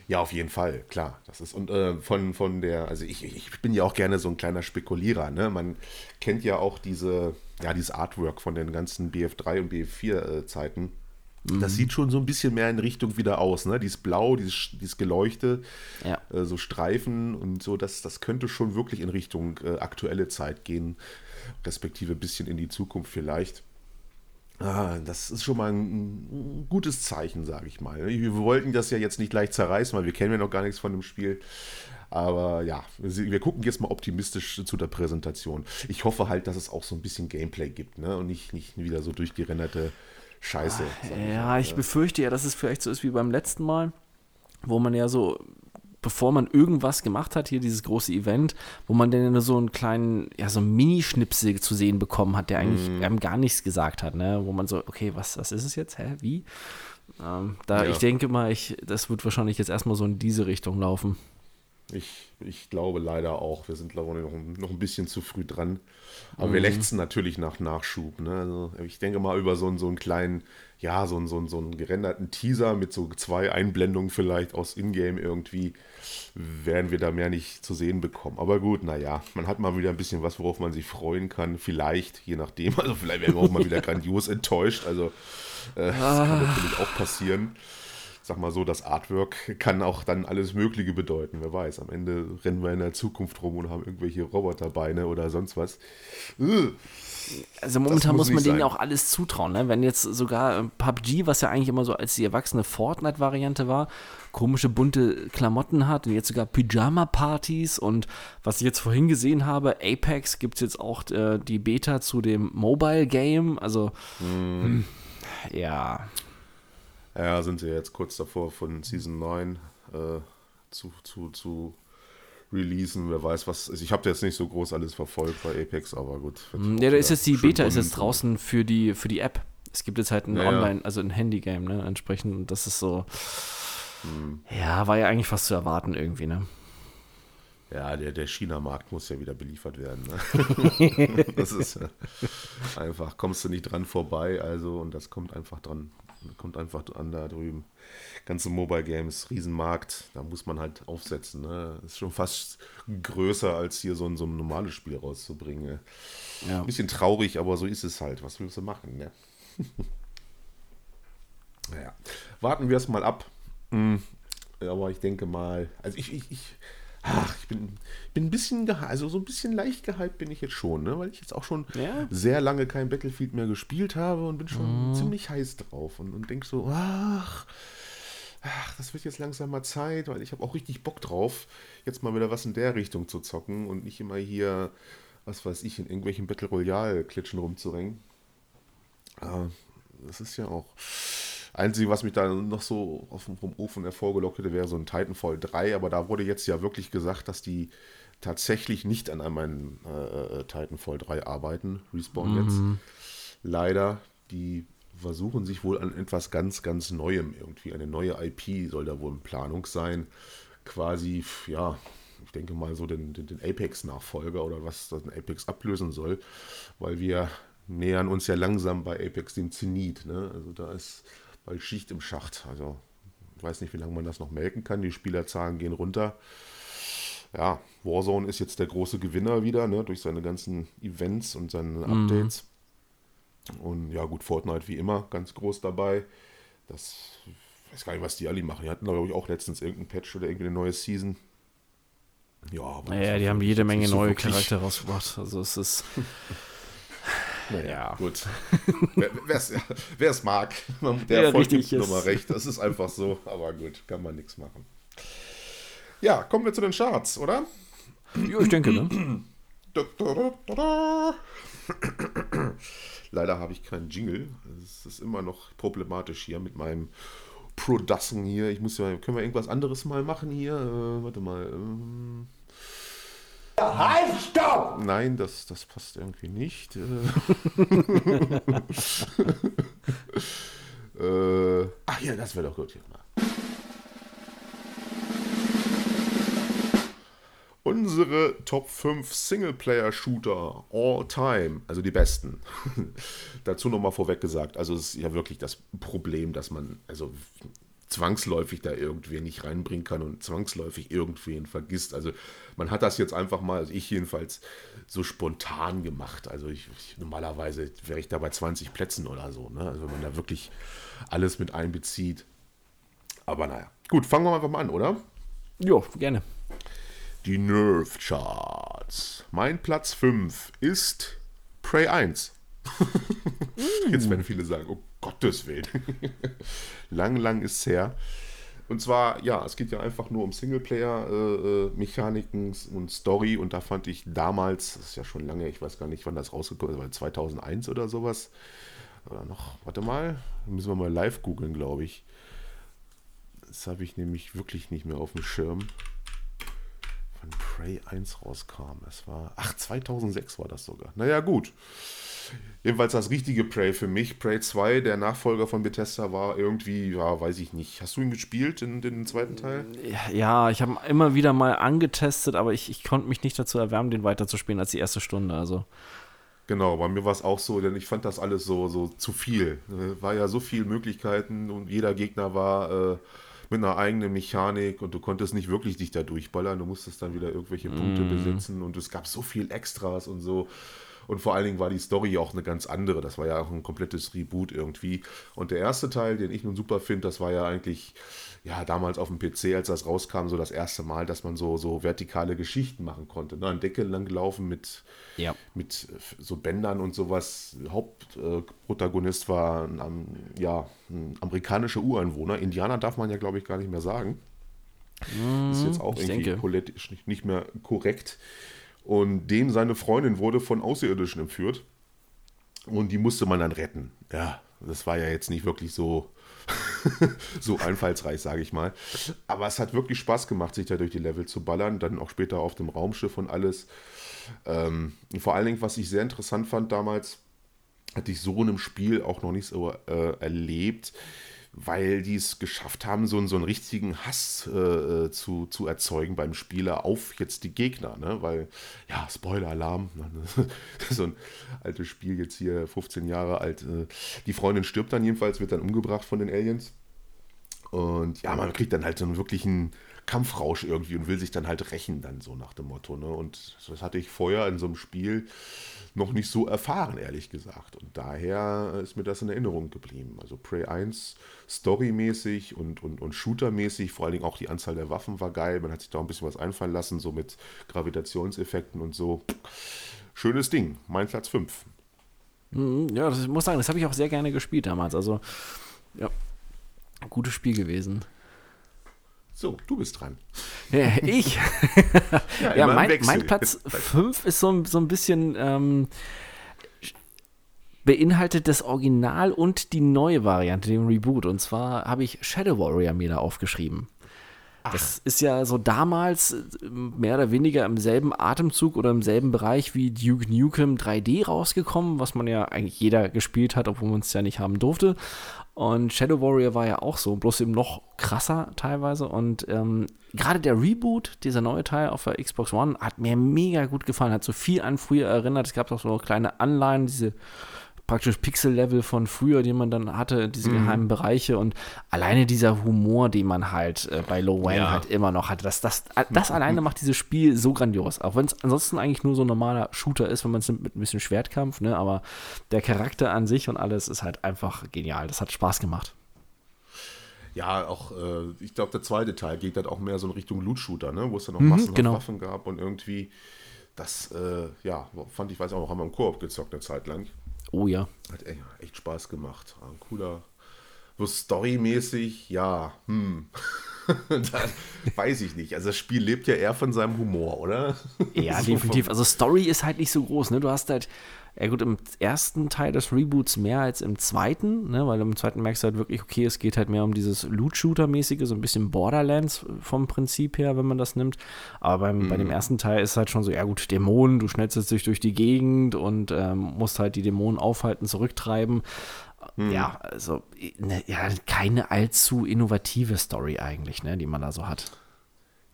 Speaker 1: Ja, auf jeden Fall, klar. Das ist und äh, von, von der, also ich, ich bin ja auch gerne so ein kleiner Spekulierer, ne? Man kennt ja auch diese, ja, dieses Artwork von den ganzen BF3 und BF4-Zeiten. Äh, mhm. Das sieht schon so ein bisschen mehr in Richtung wieder aus, ne? Dieses Blau, dieses, dieses Geleuchte, ja. äh, so Streifen und so, das, das könnte schon wirklich in Richtung äh, aktuelle Zeit gehen, respektive ein bisschen in die Zukunft vielleicht. Ah, das ist schon mal ein, gutes Zeichen, sage ich mal. Wir wollten das ja jetzt nicht gleich zerreißen, weil wir kennen ja noch gar nichts von dem Spiel. Aber ja, wir, gucken jetzt mal optimistisch zu der Präsentation. Ich hoffe halt, dass es auch so ein bisschen Gameplay gibt ne? und nicht, nicht wieder so durchgerenderte Scheiße.
Speaker 2: ja, ich befürchte ja, dass es vielleicht so ist wie beim letzten Mal, wo man ja so bevor man irgendwas gemacht hat, hier dieses große Event, wo man dann nur so einen kleinen, ja, so einen Minischnipsel zu sehen bekommen hat, der eigentlich mm. einem gar nichts gesagt hat, ne? Wo man so, okay, was, was ist es jetzt? Hä? Wie? Ähm, da ja. ich denke mal, ich, das wird wahrscheinlich jetzt erstmal so in diese Richtung laufen.
Speaker 1: Ich, ich glaube leider auch. Wir sind, glaube ich, noch, noch ein bisschen zu früh dran. Aber mm. wir mhm. lechzen natürlich nach Nachschub. Ne? Also ich denke mal über so, einen, so einen kleinen ja, so, so, so einen gerenderten Teaser mit so zwei Einblendungen vielleicht aus Ingame irgendwie, werden wir da mehr nicht zu sehen bekommen. Aber gut, naja, man hat mal wieder ein bisschen was, worauf man sich freuen kann. Vielleicht, je nachdem. Also vielleicht werden wir auch mal wieder grandios enttäuscht. Also äh, das kann natürlich auch passieren. Sag mal so, das Artwork kann auch dann alles Mögliche bedeuten. Wer weiß, am Ende rennen wir in der Zukunft rum und haben irgendwelche Roboterbeine oder sonst was.
Speaker 2: Also momentan muss, muss man denen ja auch alles zutrauen. Ne? Wenn jetzt sogar äh, PUBG, was ja eigentlich immer so als die erwachsene Fortnite-Variante war, komische bunte Klamotten hat und jetzt sogar Pyjama-Partys und was ich jetzt vorhin gesehen habe, Apex gibt es jetzt auch äh, die Beta zu dem Mobile-Game. Also, mm. ja.
Speaker 1: Ja, sind sie jetzt kurz davor von Season 9 äh, zu, zu, zu releasen. Wer weiß, was. Also ich habe jetzt nicht so groß alles verfolgt bei Apex, aber gut.
Speaker 2: Ja, da ist jetzt die Beta ist jetzt draußen für die, für die App. Es gibt jetzt halt ein ja, Online, also ein Handy-Game, ne? Entsprechend. Und das ist so. Hm. Ja, war ja eigentlich fast zu erwarten irgendwie, ne?
Speaker 1: Ja, der, der China-Markt muss ja wieder beliefert werden. Ne? das ist einfach, kommst du nicht dran vorbei, also, und das kommt einfach dran, kommt einfach an da drüben ganze Mobile Games, Riesenmarkt, da muss man halt aufsetzen. Ne? Ist schon fast größer als hier so ein, so ein normales Spiel rauszubringen. Ja. Ein bisschen traurig, aber so ist es halt. Was willst du machen? Ne? naja, warten wir es mal ab. Hm. Aber ich denke mal, also ich, ich, ich Ach, ich bin, bin ein bisschen, also so ein bisschen leicht gehypt bin ich jetzt schon, ne? weil ich jetzt auch schon ja. sehr lange kein Battlefield mehr gespielt habe und bin schon mm. ziemlich heiß drauf und, und denke so, ach, ach, das wird jetzt langsam mal Zeit, weil ich habe auch richtig Bock drauf, jetzt mal wieder was in der Richtung zu zocken und nicht immer hier, was weiß ich, in irgendwelchen Battle Royale-Klitschen rumzurengen. Äh, Das ist ja auch. Einzige, was mich da noch so auf dem, vom Ofen hervorgelockt hätte, wäre so ein Titanfall 3, aber da wurde jetzt ja wirklich gesagt, dass die tatsächlich nicht an einem äh, Titanfall 3 arbeiten, Respawn mhm. jetzt. Leider, die versuchen sich wohl an etwas ganz, ganz Neuem irgendwie. Eine neue IP soll da wohl in Planung sein. Quasi, ja, ich denke mal so den, den, den Apex-Nachfolger oder was das Apex ablösen soll, weil wir nähern uns ja langsam bei Apex dem Zenit. Ne? Also da ist bald Schicht im Schacht. Also ich weiß nicht, wie lange man das noch melken kann. Die Spielerzahlen gehen runter. Ja, Warzone ist jetzt der große Gewinner wieder, ne? durch seine ganzen Events und seine mhm. Updates. Mhm. Und ja, gut, Fortnite wie immer ganz groß dabei. Das, ich weiß gar nicht, was die alle machen. Die hatten, glaube ich, auch letztens irgendein Patch oder irgendwie eine neue Season.
Speaker 2: Ja, aber naja, die haben jede Menge neue Charaktere rausgebracht. Also es ist.
Speaker 1: Naja, ja. gut. wer es mag, der ja, Erfolg gibt nochmal recht. Das ist einfach so, aber gut, kann man nichts machen. Ja, kommen wir zu den Charts, oder?
Speaker 2: Ja, ich denke, ne?
Speaker 1: Leider habe ich keinen Jingle. Es ist immer noch problematisch hier mit meinem Production hier. Ich muss ja, können wir irgendwas anderes mal machen hier? Äh, warte mal. Ähm
Speaker 3: Halt, stopp!
Speaker 1: Nein, das, das passt irgendwie nicht. äh, äh ach ja, das wäre doch gut. Unsere Top 5 Singleplayer-Shooter all time, also die besten. Dazu nochmal vorweg gesagt, also es ist ja wirklich das Problem, dass man, also zwangsläufig da irgendwen nicht reinbringen kann und zwangsläufig irgendwen vergisst. Also man hat das jetzt einfach mal, also ich jedenfalls, so spontan gemacht. Also ich, ich, normalerweise wäre ich da bei 20 Plätzen oder so. Ne? Also wenn man da wirklich alles mit einbezieht. Aber naja. Gut, fangen wir einfach mal an, oder?
Speaker 2: Jo, gerne.
Speaker 1: Die Nerf Charts. Mein Platz 5 ist Prey 1. Jetzt werden viele sagen, oh Gottes Willen. lang, lang ist es her. Und zwar, ja, es geht ja einfach nur um Singleplayer-Mechaniken äh, und Story. Und da fand ich damals, das ist ja schon lange, ich weiß gar nicht, wann das rausgekommen ist, 2001 oder sowas. Oder noch, warte mal, müssen wir mal live googeln, glaube ich. Das habe ich nämlich wirklich nicht mehr auf dem Schirm. Wann Prey 1 rauskam. Es war, ach, 2006 war das sogar. Naja, gut. Jedenfalls das richtige Prey für mich. Prey 2, der Nachfolger von Bethesda, war irgendwie, ja, weiß ich nicht. Hast du ihn gespielt, in, den zweiten Teil?
Speaker 2: Ja, ich habe immer wieder mal angetestet, aber ich, ich konnte mich nicht dazu erwärmen, den weiterzuspielen als die erste Stunde. Also.
Speaker 1: Genau, bei mir war es auch so, denn ich fand das alles so, so zu viel. Äh, war ja so viele Möglichkeiten und jeder Gegner war äh, mit einer eigenen Mechanik und du konntest nicht wirklich dich da durchballern. Du musstest dann wieder irgendwelche Punkte mm. besitzen und es gab so viel Extras und so. Und vor allen Dingen war die Story auch eine ganz andere. Das war ja auch ein komplettes Reboot irgendwie. Und der erste Teil, den ich nun super finde, das war ja eigentlich, ja, damals auf dem PC, als das rauskam, so das erste Mal, dass man so, so vertikale Geschichten machen konnte. Ne? An Decke lang gelaufen mit, ja. mit so Bändern und sowas. Hauptprotagonist war ein, ja, ein amerikanischer Ureinwohner. Indianer darf man ja, glaube ich, gar nicht mehr sagen. Mm, ist jetzt auch irgendwie denke. politisch nicht, nicht mehr korrekt. Und dem seine Freundin wurde von Außerirdischen entführt. Und die musste man dann retten. Ja, das war ja jetzt nicht wirklich so, so einfallsreich, sage ich mal. Aber es hat wirklich Spaß gemacht, sich da durch die Level zu ballern. Dann auch später auf dem Raumschiff und alles. Ähm, vor allen Dingen, was ich sehr interessant fand damals, hatte ich so in einem Spiel auch noch nicht so äh, erlebt weil die es geschafft haben, so, so einen richtigen Hass äh, zu, zu erzeugen beim Spieler auf jetzt die Gegner. Ne? Weil, ja, Spoiler-Alarm, so ein altes Spiel jetzt hier, 15 Jahre alt. Äh, die Freundin stirbt dann jedenfalls, wird dann umgebracht von den Aliens. Und ja, man kriegt dann halt so einen wirklichen Kampfrausch irgendwie und will sich dann halt rächen, dann so nach dem Motto. Ne? Und das hatte ich vorher in so einem Spiel noch nicht so erfahren, ehrlich gesagt. Und daher ist mir das in Erinnerung geblieben. Also Prey 1 storymäßig und, und, und shootermäßig, vor allen Dingen auch die Anzahl der Waffen war geil. Man hat sich da ein bisschen was einfallen lassen, so mit Gravitationseffekten und so. Schönes Ding. Mein Platz 5.
Speaker 2: Mhm, ja, das, ich muss sagen, das habe ich auch sehr gerne gespielt damals. Also, ja, gutes Spiel gewesen.
Speaker 1: So, du bist dran.
Speaker 2: Ja, ich? ja, ja mein, mein, Platz 5 ist so, so ein bisschen ähm, beinhaltet das Original und die neue Variante, den Reboot. Und zwar habe ich Shadow Warrior mir da aufgeschrieben. Das ist ja so damals äh, mehr oder weniger im selben Atemzug oder im selben Bereich wie Duke Nukem 3D rausgekommen, was man ja eigentlich jeder gespielt hat, obwohl man es ja nicht haben durfte. Und Shadow Warrior war ja auch so, bloß eben noch krasser teilweise. Und ähm, gerade der Reboot, dieser neue Teil auf der Xbox One, hat mir mega gut gefallen, hat so viel an früher erinnert. Es gab auch so kleine Anleihen, diese praktisch Pixel-Level von früher, die man dann hatte, diese
Speaker 1: Mhm.
Speaker 2: geheimen Bereiche und alleine dieser Humor, den man halt äh, bei Low Wayne
Speaker 1: Ja.
Speaker 2: halt immer noch hatte, das, das, das alleine macht dieses Spiel so grandios. Auch wenn es ansonsten eigentlich nur so ein normaler Shooter ist, wenn man es mit ein bisschen Schwertkampf, ne? aber der Charakter an sich und alles ist halt einfach genial. Das hat Spaß gemacht.
Speaker 1: Ja, auch, äh, ich glaube, der zweite Teil geht dann auch mehr so in Richtung Loot-Shooter, ne? wo es dann noch massenhaft
Speaker 2: genau.
Speaker 1: Waffen gab und irgendwie, das, äh, ja, fand ich, weiß auch noch, haben wir im Koop gezockt eine Zeit lang.
Speaker 2: Oh ja.
Speaker 1: Hat echt, Spaß gemacht. War Ein cooler, so storymäßig, ja, hm. weiß ich nicht. Also das Spiel lebt ja eher von seinem Humor, oder?
Speaker 2: Ja,
Speaker 1: So
Speaker 2: definitiv. Also Story ist halt nicht so groß, ne? Du hast halt, ja gut, im ersten Teil des Reboots mehr als im zweiten, ne? Weil im zweiten merkst du halt wirklich, okay, es geht halt mehr um dieses Loot-Shooter-mäßige, so ein bisschen Borderlands vom Prinzip her, wenn man das nimmt. Aber beim, bei dem ersten Teil ist halt schon so, ja gut, Dämonen, du schnetzelst dich durch die Gegend und ähm, musst halt die Dämonen aufhalten, zurücktreiben. Ja, also, ne, ja, keine allzu innovative Story eigentlich, ne, die man da so hat.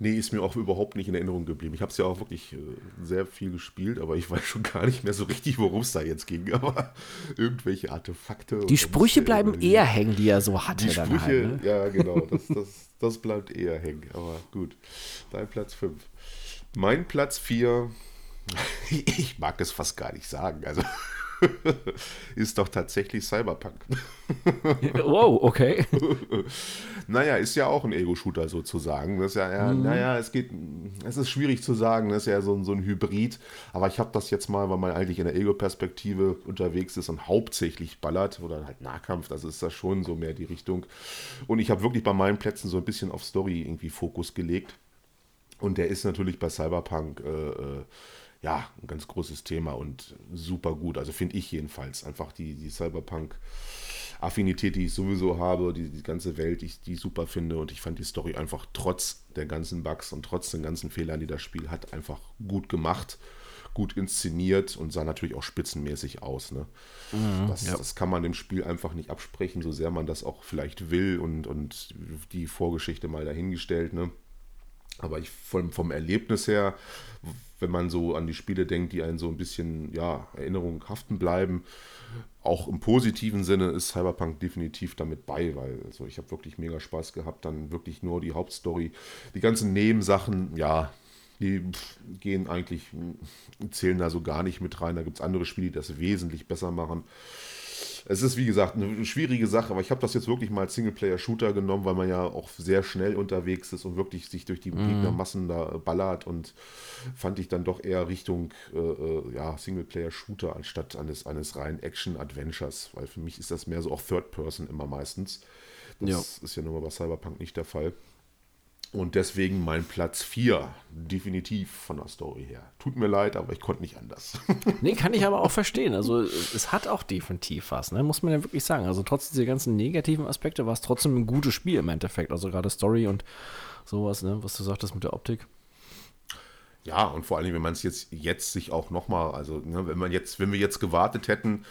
Speaker 1: Nee, ist mir auch überhaupt nicht in Erinnerung geblieben. Ich habe es ja auch wirklich äh, sehr viel gespielt, aber ich weiß schon gar nicht mehr so richtig, worum es da jetzt ging. Aber irgendwelche Artefakte.
Speaker 2: Die Sprüche bleiben eher hängen, die er so hatte
Speaker 1: Die
Speaker 2: dann
Speaker 1: Sprüche,
Speaker 2: halt, ne?
Speaker 1: ja genau, das, das, das bleibt eher hängen. Aber gut, dein Platz 5. Mein Platz 4, ich mag es fast gar nicht sagen, also ist doch tatsächlich Cyberpunk.
Speaker 2: Wow, okay.
Speaker 1: Naja, ist ja auch ein Ego-Shooter sozusagen. Das ist ja, ja naja, es geht, es ist schwierig zu sagen, das ist ja so, ein- so ein Hybrid. Aber ich habe das jetzt mal, weil man eigentlich in der Ego-Perspektive unterwegs ist und hauptsächlich ballert oder halt Nahkampf, das ist das schon so mehr die Richtung. Und ich habe wirklich bei meinen Plätzen so ein bisschen auf Story irgendwie Fokus gelegt. Und der ist natürlich bei Cyberpunk äh, äh, ja ein ganz großes Thema und super gut. Also finde ich jedenfalls einfach die, die Cyberpunk-Affinität, die ich sowieso habe, die, die ganze Welt, die ich die ich super finde. Und ich fand die Story einfach trotz der ganzen Bugs und trotz den ganzen Fehlern, die das Spiel hat, einfach gut gemacht. Gut inszeniert und sah natürlich auch spitzenmäßig aus. Ne? das, das kann man dem Spiel einfach nicht absprechen, so sehr man das auch vielleicht will und, und die Vorgeschichte mal dahingestellt. Ne? Aber ich vom, vom Erlebnis her, wenn man so an die Spiele denkt, die einen so ein bisschen ja, Erinnerung haften bleiben, auch im positiven Sinne ist Cyberpunk definitiv damit bei, weil also ich habe wirklich mega Spaß gehabt, dann wirklich nur die Hauptstory, die ganzen Nebensachen, ja, die gehen eigentlich, zählen da so gar nicht mit rein. Da gibt es andere Spiele, die das wesentlich besser machen. Es ist, wie gesagt, eine schwierige Sache, aber ich habe das jetzt wirklich mal als Singleplayer-Shooter genommen, weil man ja auch sehr schnell unterwegs ist und wirklich sich durch die Gegnermassen da ballert und fand ich dann doch eher Richtung äh, äh, ja, Singleplayer-Shooter anstatt eines, eines reinen Action-Adventures, weil für mich ist das mehr so auch Third-Person immer meistens. Das
Speaker 2: Ja.
Speaker 1: ist ja nun mal bei Cyberpunk nicht der Fall. Und deswegen mein Platz 4, definitiv von der Story her. Tut mir leid, aber ich konnte nicht anders.
Speaker 2: Nee, kann ich aber auch verstehen. Also es hat auch definitiv was, ne? muss man ja wirklich sagen. Also trotz dieser ganzen negativen Aspekte war es trotzdem ein gutes Spiel im Endeffekt. Also gerade Story und sowas, ne? was du sagtest mit der Optik.
Speaker 1: Ja, und vor allem, wenn man es jetzt, jetzt sich auch nochmal, also ne, wenn man jetzt, wenn wir jetzt gewartet hätten,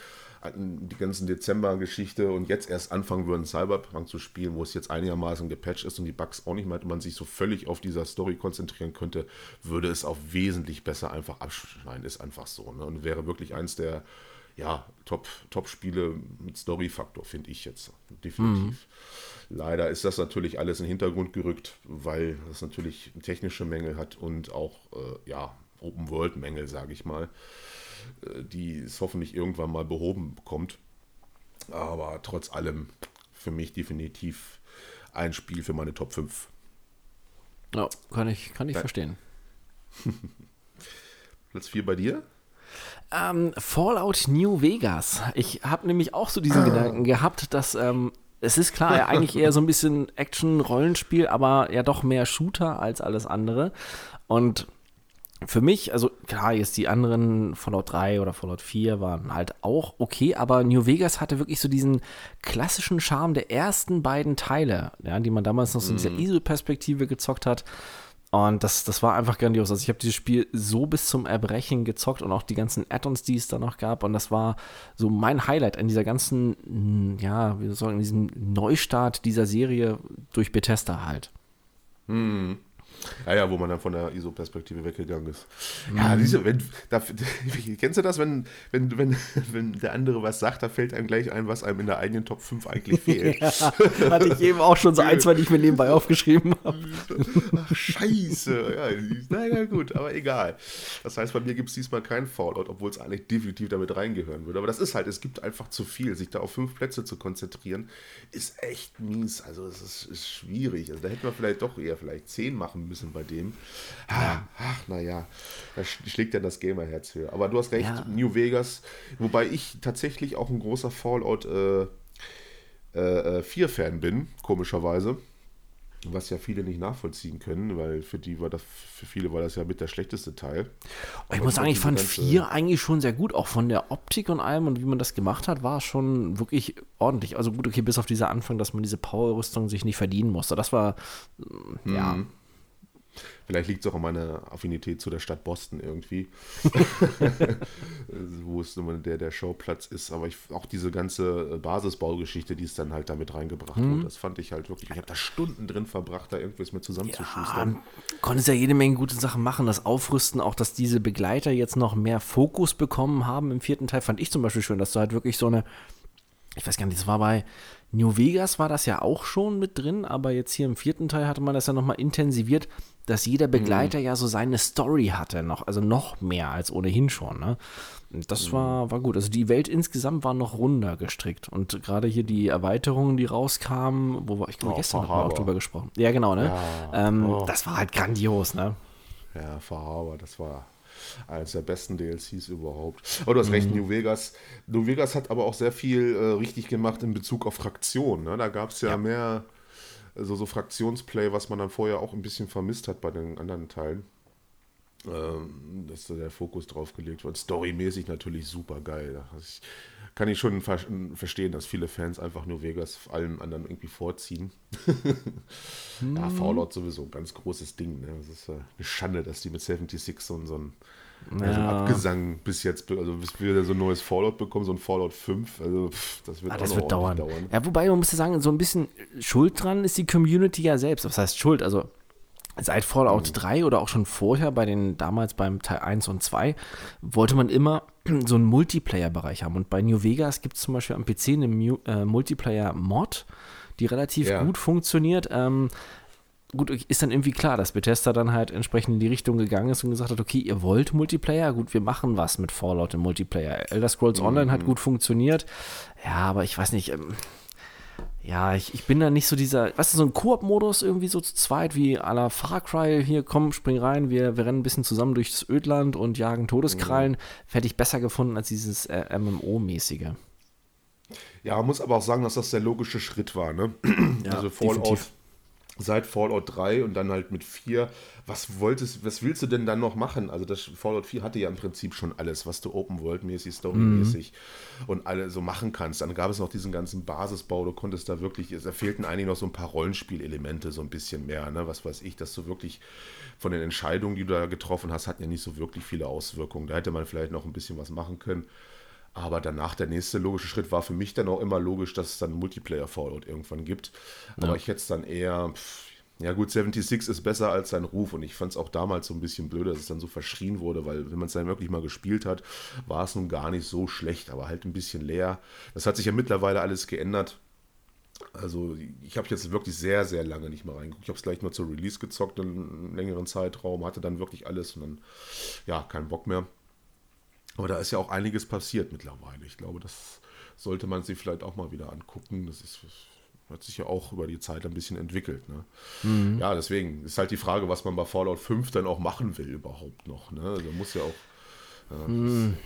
Speaker 1: die ganzen Dezember-Geschichte und jetzt erst anfangen würden, Cyberpunk zu spielen, wo es jetzt einigermaßen gepatcht ist und die Bugs auch nicht mehr man sich so völlig auf dieser Story konzentrieren könnte, würde es auch wesentlich besser einfach abschneiden. Ist einfach so. Ne? Und wäre wirklich eins der ja, Top- Top-Spiele mit Story-Faktor, finde ich jetzt. Definitiv. Leider ist das natürlich alles in den Hintergrund gerückt, weil das natürlich technische Mängel hat und auch äh, ja, Open-World-Mängel, sage ich mal, die es hoffentlich irgendwann mal behoben bekommt. Aber trotz allem für mich definitiv ein Spiel für meine Top 5.
Speaker 2: Ja, kann ich, kann ich verstehen.
Speaker 1: Platz 4 bei dir?
Speaker 2: Ähm, Fallout New Vegas. Ich habe nämlich auch so diesen Gedanken gehabt, dass ähm, es ist klar, ja eigentlich eher so ein bisschen Action-Rollenspiel, aber ja doch mehr Shooter als alles andere. Und für mich, also klar, jetzt die anderen Fallout 3 oder Fallout 4 waren halt auch okay, aber New Vegas hatte wirklich so diesen klassischen Charme der ersten beiden Teile, ja, die man damals noch so in dieser ISO-Perspektive gezockt hat. Und das, das war einfach grandios. Also ich habe dieses Spiel so bis zum Erbrechen gezockt und auch die ganzen Add-ons, die es da noch gab. Und das war so mein Highlight an dieser ganzen, ja, wie soll ich sagen, diesem Neustart dieser Serie durch Bethesda halt.
Speaker 1: Hm. Ja, ja, wo man dann von der ISO-Perspektive weggegangen ist. Ja, diese, wenn, da, kennst du das, wenn, wenn, wenn, wenn der andere was sagt, da fällt einem gleich ein, was einem in der eigenen Top 5 eigentlich fehlt.
Speaker 2: ja, hatte ich eben auch schon so ein, zwei, die ich mir nebenbei aufgeschrieben habe.
Speaker 1: Ach, scheiße. Ja, naja, gut, aber egal. Das heißt, bei mir gibt es diesmal keinen Fallout, obwohl es eigentlich definitiv damit reingehören würde. Aber das ist halt, es gibt einfach zu viel. Sich da auf fünf Plätze zu konzentrieren, ist echt mies. Also, es ist, ist schwierig. Also, da hätten wir vielleicht doch eher vielleicht zehn machen müssen müssen bei dem. Ah, ach, naja, da schlägt ja das Gamerherz höher. Aber du hast recht, ja. New Vegas, wobei ich tatsächlich auch ein großer Fallout äh, äh, 4-Fan bin, komischerweise. Was ja viele nicht nachvollziehen können, weil für die war das, für viele war das ja mit der schlechteste Teil.
Speaker 2: ich muss sagen, ich fand 4 eigentlich schon sehr gut, auch von der Optik und allem und wie man das gemacht hat, war schon wirklich ordentlich. Also gut, okay, bis auf dieser Anfang, dass man diese Power-Rüstung sich nicht verdienen musste. Das war, mhm.
Speaker 1: Vielleicht liegt es auch an meiner Affinität zu der Stadt Boston irgendwie, wo es immer der, der Showplatz ist. Aber ich, auch diese ganze Basisbaugeschichte, die es dann halt damit reingebracht hm. wurde, das fand ich halt wirklich, ich habe da Stunden drin verbracht, da irgendwas mit zusammenzuschustern.
Speaker 2: Ja, konntest ja jede Menge gute Sachen machen, das Aufrüsten, auch dass diese Begleiter jetzt noch mehr Fokus bekommen haben im vierten Teil, fand ich zum Beispiel schön, dass du halt wirklich so eine, ich weiß gar nicht, das war bei New Vegas war das ja auch schon mit drin, aber jetzt hier im vierten Teil hatte man das ja nochmal intensiviert, dass jeder Begleiter mhm. ja so seine Story hatte, noch, also noch mehr als ohnehin schon. Ne? Das mhm. war, war gut. Also die Welt insgesamt war noch runder gestrickt. Und gerade hier die Erweiterungen, die rauskamen, wo war ich glaube oh, gestern noch mal auch drüber gesprochen. Ja, genau, ne? Ja. Ähm, oh. Das war halt grandios, ne?
Speaker 1: Ja, Verhaber, das war eines der besten DLCs überhaupt. Aber du hast mhm. recht, New Vegas. New Vegas hat aber auch sehr viel äh, richtig gemacht in Bezug auf Fraktionen. Ne? Da gab es ja, ja, mehr also so Fraktionsplay, was man dann vorher auch ein bisschen vermisst hat bei den anderen Teilen. Ähm, dass da der Fokus drauf gelegt wird. Storymäßig natürlich super geil. Das kann ich schon ver verstehen, dass viele Fans einfach nur Vegas allem anderen irgendwie vorziehen. hm. Ja, Fallout sowieso ein ganz großes Ding. Ne? Das ist äh, eine Schande, dass die mit 76 so, so ein ja. Also Abgesang bis jetzt, also bis wir so ein neues Fallout bekommen, so ein Fallout 5, also pff, das wird, ah,
Speaker 2: das wird dauern. dauern. Ja, wobei man muss ja sagen, so ein bisschen Schuld dran ist die Community ja selbst. Was heißt Schuld? Also seit Fallout mhm. 3 oder auch schon vorher bei den damals beim Teil 1 und 2 wollte man immer so einen Multiplayer-Bereich haben. Und bei New Vegas gibt es zum Beispiel am PC eine äh, Multiplayer-Mod, die relativ ja. gut funktioniert. Ähm, gut, ist dann irgendwie klar, dass Bethesda dann halt entsprechend in die Richtung gegangen ist und gesagt hat, okay, ihr wollt Multiplayer, gut, wir machen was mit Fallout im Multiplayer. Elder Scrolls mhm. Online hat gut funktioniert. Ja, aber ich weiß nicht, ähm, ja, ich, ich bin da nicht so dieser, weißt du, so ein Koop-Modus irgendwie so zu zweit wie à la Far Cry, hier komm, spring rein, wir, wir rennen ein bisschen zusammen durchs Ödland und jagen Todeskrallen, mhm. hätte ich besser gefunden als dieses äh, MMO-mäßige.
Speaker 1: Ja, man muss aber auch sagen, dass das der logische Schritt war, ne? Ja, also Fallout definitiv seit Fallout 3 und dann halt mit 4. Was wolltest, was willst du denn dann noch machen? Also das Fallout 4 hatte ja im Prinzip schon alles, was du Open World mäßig, Story-mäßig mhm. und alle so machen kannst. Dann gab es noch diesen ganzen Basisbau, du konntest da wirklich, da fehlten eigentlich noch so ein paar Rollenspielelemente, so ein bisschen mehr, ne? Was weiß ich, dass du wirklich von den Entscheidungen, die du da getroffen hast, hatten ja nicht so wirklich viele Auswirkungen. Da hätte man vielleicht noch ein bisschen was machen können. Aber danach der nächste logische Schritt war für mich dann auch immer logisch, dass es dann Multiplayer-Fallout irgendwann gibt. Ja. Aber ich hätte es dann eher, pff, ja gut, 76 ist besser als sein Ruf und ich fand es auch damals so ein bisschen blöd, dass es dann so verschrien wurde, weil wenn man es dann wirklich mal gespielt hat, war es nun gar nicht so schlecht, aber halt ein bisschen leer. Das hat sich ja mittlerweile alles geändert. Also ich habe jetzt wirklich sehr, sehr lange nicht mehr reingeguckt. Ich habe es gleich nur zur Release gezockt, einen längeren Zeitraum, hatte dann wirklich alles und dann, ja, keinen Bock mehr. Aber da ist ja auch einiges passiert mittlerweile. Ich glaube, das sollte man sich vielleicht auch mal wieder angucken. Das ist, hat sich ja auch über die Zeit ein bisschen entwickelt. Ne? Mhm. Ja, deswegen ist halt die Frage, was man bei Fallout 5 dann auch machen will überhaupt noch. Ne? Also muss ja auch.
Speaker 2: Äh, mhm.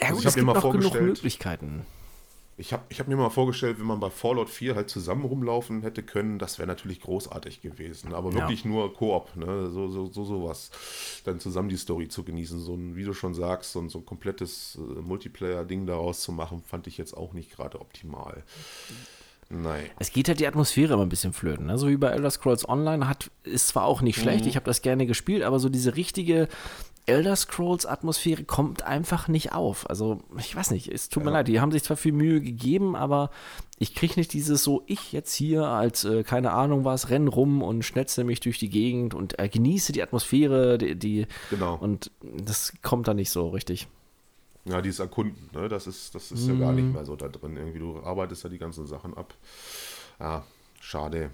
Speaker 2: Ja, also gut, ich habe mir mal vorgestellt. Möglichkeiten.
Speaker 1: Ich habe ich hab mir mal vorgestellt, wenn man bei Fallout 4 halt zusammen rumlaufen hätte können, das wäre natürlich großartig gewesen. Aber wirklich ja. nur Koop, ne? so, so, so sowas. Dann zusammen die Story zu genießen, so ein, wie du schon sagst, so ein, so ein komplettes äh, Multiplayer-Ding daraus zu machen, fand ich jetzt auch nicht gerade optimal. Nein.
Speaker 2: Es geht halt die Atmosphäre immer ein bisschen flöten. Ne? So wie bei Elder Scrolls Online hat, ist zwar auch nicht schlecht, mhm. ich habe das gerne gespielt, aber so diese richtige Elder Scrolls Atmosphäre kommt einfach nicht auf. Also, ich weiß nicht, es tut ja. mir leid, die haben sich zwar viel Mühe gegeben, aber ich kriege nicht dieses so, ich jetzt hier als, äh, keine Ahnung was, renn rum und schnetze mich durch die Gegend und äh, genieße die Atmosphäre, die, die,
Speaker 1: genau.
Speaker 2: und das kommt da nicht so richtig.
Speaker 1: Ja, dieses Erkunden, ne? das ist, das ist mm. ja gar nicht mhm. mehr so da drin. Irgendwie, du arbeitest ja die ganzen Sachen ab. Ja, schade.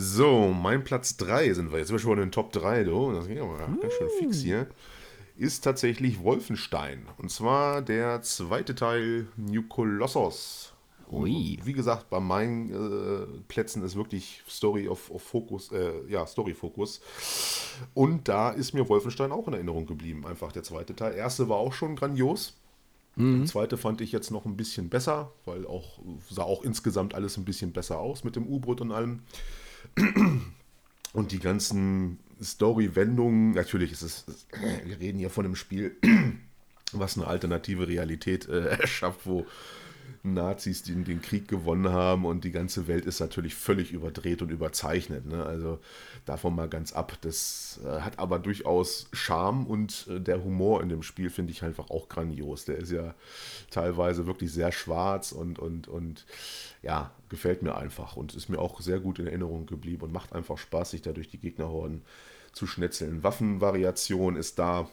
Speaker 1: So, mein Platz 3 sind wir. Jetzt sind wir schon in den Top 3, du. Das geht aber ganz schön fix hier. Ist tatsächlich Wolfenstein. Und zwar der zweite Teil New Colossus. Ui. Wie gesagt, bei meinen äh, Plätzen ist wirklich Story auf, auf Fokus, äh, ja, Story-Fokus. Und da ist mir Wolfenstein auch in Erinnerung geblieben, einfach der zweite Teil. Der erste war auch schon grandios. Mhm. Der zweite fand ich jetzt noch ein bisschen besser, weil auch sah auch insgesamt alles ein bisschen besser aus mit dem U-Boot und allem. Und die ganzen Story-Wendungen, natürlich ist es, wir reden hier von einem Spiel, was eine alternative Realität äh, erschafft, wo Nazis den, den Krieg gewonnen haben und die ganze Welt ist natürlich völlig überdreht und überzeichnet. Ne? Also davon mal ganz ab. Das äh, hat aber durchaus Charme und äh, der Humor in dem Spiel finde ich einfach auch grandios. Der ist ja teilweise wirklich sehr schwarz und, und, und ja, gefällt mir einfach und ist mir auch sehr gut in Erinnerung geblieben und macht einfach Spaß, sich da durch die Gegnerhorden zu schnetzeln. Waffenvariation ist da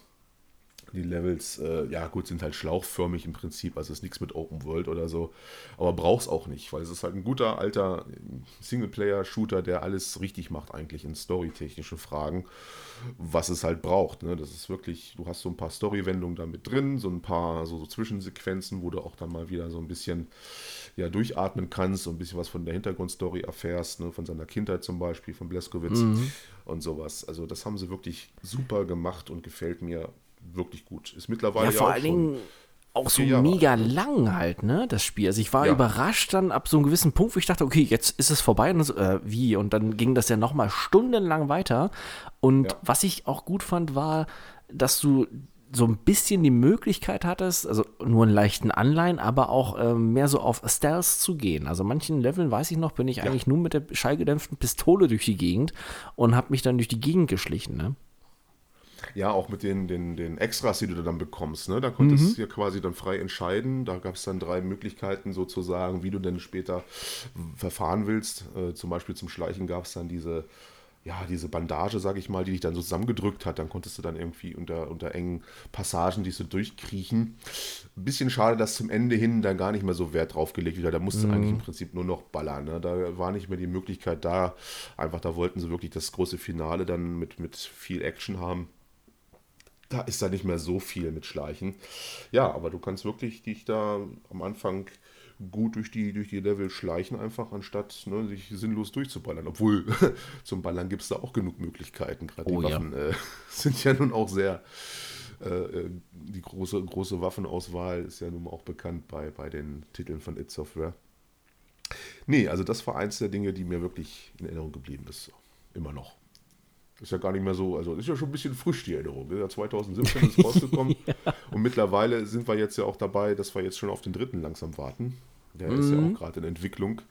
Speaker 1: die Levels, äh, ja gut, sind halt schlauchförmig im Prinzip, also ist nichts mit Open World oder so, aber brauch's auch nicht, weil es ist halt ein guter alter Singleplayer-Shooter, der alles richtig macht eigentlich in storytechnischen Fragen, was es halt braucht. Ne? Das ist wirklich, du hast so ein paar Story-Wendungen da mit drin, so ein paar so, so, Zwischensequenzen, wo du auch dann mal wieder so ein bisschen ja, durchatmen kannst, so ein bisschen was von der Hintergrundstory erfährst, ne? von seiner Kindheit zum Beispiel, von Bleskowitz mhm. und sowas. Also das haben sie wirklich super gemacht und gefällt mir wirklich gut. Ist mittlerweile
Speaker 2: ja, vor ja allen Dingen auch so mega lang halt, ne, das Spiel. Also ich war ja. überrascht dann ab so einem gewissen Punkt, wo ich dachte, okay, jetzt ist es vorbei und so, äh, wie? Und dann ging das ja nochmal stundenlang weiter. Und ja. was ich auch gut fand, war, dass du so ein bisschen die Möglichkeit hattest, also nur einen leichten Anleihen, aber auch ähm, mehr so auf Stealth zu gehen. Also manchen Leveln, weiß ich noch, bin ich ja. eigentlich nur mit der schallgedämpften Pistole durch die Gegend und habe mich dann durch die Gegend geschlichen, ne?
Speaker 1: Ja, auch mit den, den, den Extras, die du dann bekommst. Ne? Da konntest mhm. du ja quasi dann frei entscheiden. Da gab es dann drei Möglichkeiten sozusagen, wie du denn später verfahren willst. Äh, zum Beispiel zum Schleichen gab es dann diese, ja, diese Bandage, sag ich mal, die dich dann so zusammengedrückt hat. Dann konntest du dann irgendwie unter, unter engen Passagen dich so durchkriechen. Ein bisschen schade, dass zum Ende hin dann gar nicht mehr so Wert drauf gelegt wird. Da musste mhm. eigentlich im Prinzip nur noch ballern. Ne? Da war nicht mehr die Möglichkeit da. Einfach, da wollten sie wirklich das große Finale dann mit, mit viel Action haben da ist da nicht mehr so viel mit Schleichen. Ja, aber du kannst wirklich dich da am Anfang gut durch die, durch die Level schleichen, einfach anstatt ne, sich sinnlos durchzuballern. Obwohl zum Ballern gibt es da auch genug Möglichkeiten. Gerade die oh, Waffen ja. äh, sind ja nun auch sehr. Äh, äh, die große, große Waffenauswahl ist ja nun auch bekannt bei, bei den Titeln von It Software. Nee, also das war eins der Dinge, die mir wirklich in Erinnerung geblieben ist. Immer noch. Ist ja gar nicht mehr so, also ist ja schon ein bisschen frisch die Erinnerung. Ja, 2017 ist rausgekommen ja. und mittlerweile sind wir jetzt ja auch dabei, dass wir jetzt schon auf den dritten langsam warten. Der mhm. ist ja auch gerade in Entwicklung.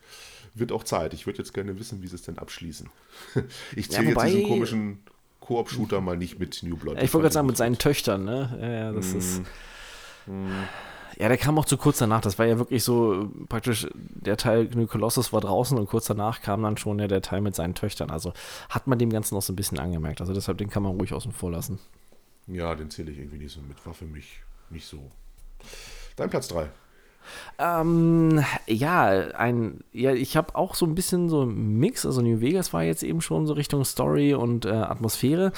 Speaker 1: Wird auch Zeit. Ich würde jetzt gerne wissen, wie sie es denn abschließen. Ich zähle ja, jetzt diesen komischen Koop-Shooter mal nicht mit New Blood.
Speaker 2: Ich wollte gerade sagen, mit seinen Töchtern, ne? Ja, das mm. ist. Mm. Ja, der kam auch zu kurz danach. Das war ja wirklich so praktisch, der Teil New Colossus war draußen und kurz danach kam dann schon ja, der Teil mit seinen Töchtern. Also hat man dem Ganzen noch so ein bisschen angemerkt. Also deshalb, den kann man ruhig außen vor lassen.
Speaker 1: Ja, den zähle ich irgendwie nicht so mit. War für mich nicht so. Dein Platz 3.
Speaker 2: Ähm, ja, ein, ja, ich habe auch so ein bisschen so einen Mix. Also New Vegas war jetzt eben schon so Richtung Story und äh, Atmosphäre.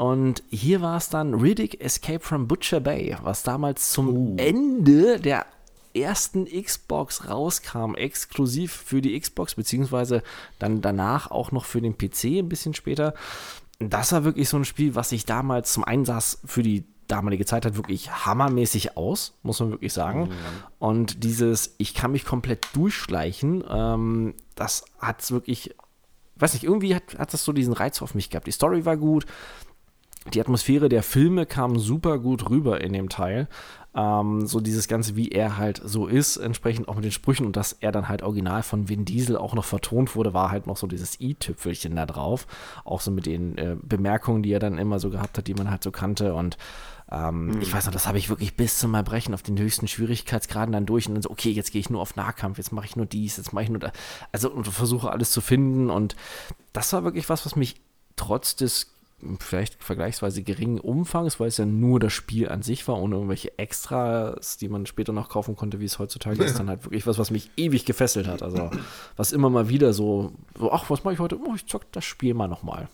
Speaker 2: Und hier war es dann Riddick Escape from Butcher Bay, was damals zum uh. Ende der ersten Xbox rauskam, exklusiv für die Xbox, beziehungsweise dann danach auch noch für den PC ein bisschen später. Das war wirklich so ein Spiel, was ich damals zum Einsatz für die damalige Zeit halt wirklich hammermäßig aus, muss man wirklich sagen. Mhm. Und dieses, ich kann mich komplett durchschleichen, ähm, das hat es wirklich, weiß nicht, irgendwie hat, hat das so diesen Reiz auf mich gehabt. Die Story war gut, die Atmosphäre der Filme kam super gut rüber in dem Teil. Ähm, so dieses Ganze, wie er halt so ist, entsprechend auch mit den Sprüchen und dass er dann halt original von Vin Diesel auch noch vertont wurde, war halt noch so dieses i-Tüpfelchen da drauf. Auch so mit den äh, Bemerkungen, die er dann immer so gehabt hat, die man halt so kannte und ähm, mhm. Ich weiß noch, das habe ich wirklich bis zum Erbrechen auf den höchsten Schwierigkeitsgraden dann durch und dann so, okay, jetzt gehe ich nur auf Nahkampf, jetzt mache ich nur dies, jetzt mache ich nur da. Also und versuche alles zu finden und das war wirklich was, was mich trotz des vielleicht vergleichsweise geringen Umfangs, weil es ja nur das Spiel an sich war, ohne irgendwelche Extras, die man später noch kaufen konnte, wie es heutzutage ist, dann halt wirklich was, was mich ewig gefesselt hat. Also was immer mal wieder so, so ach, was mache ich heute? Oh, ich zock das Spiel mal nochmal.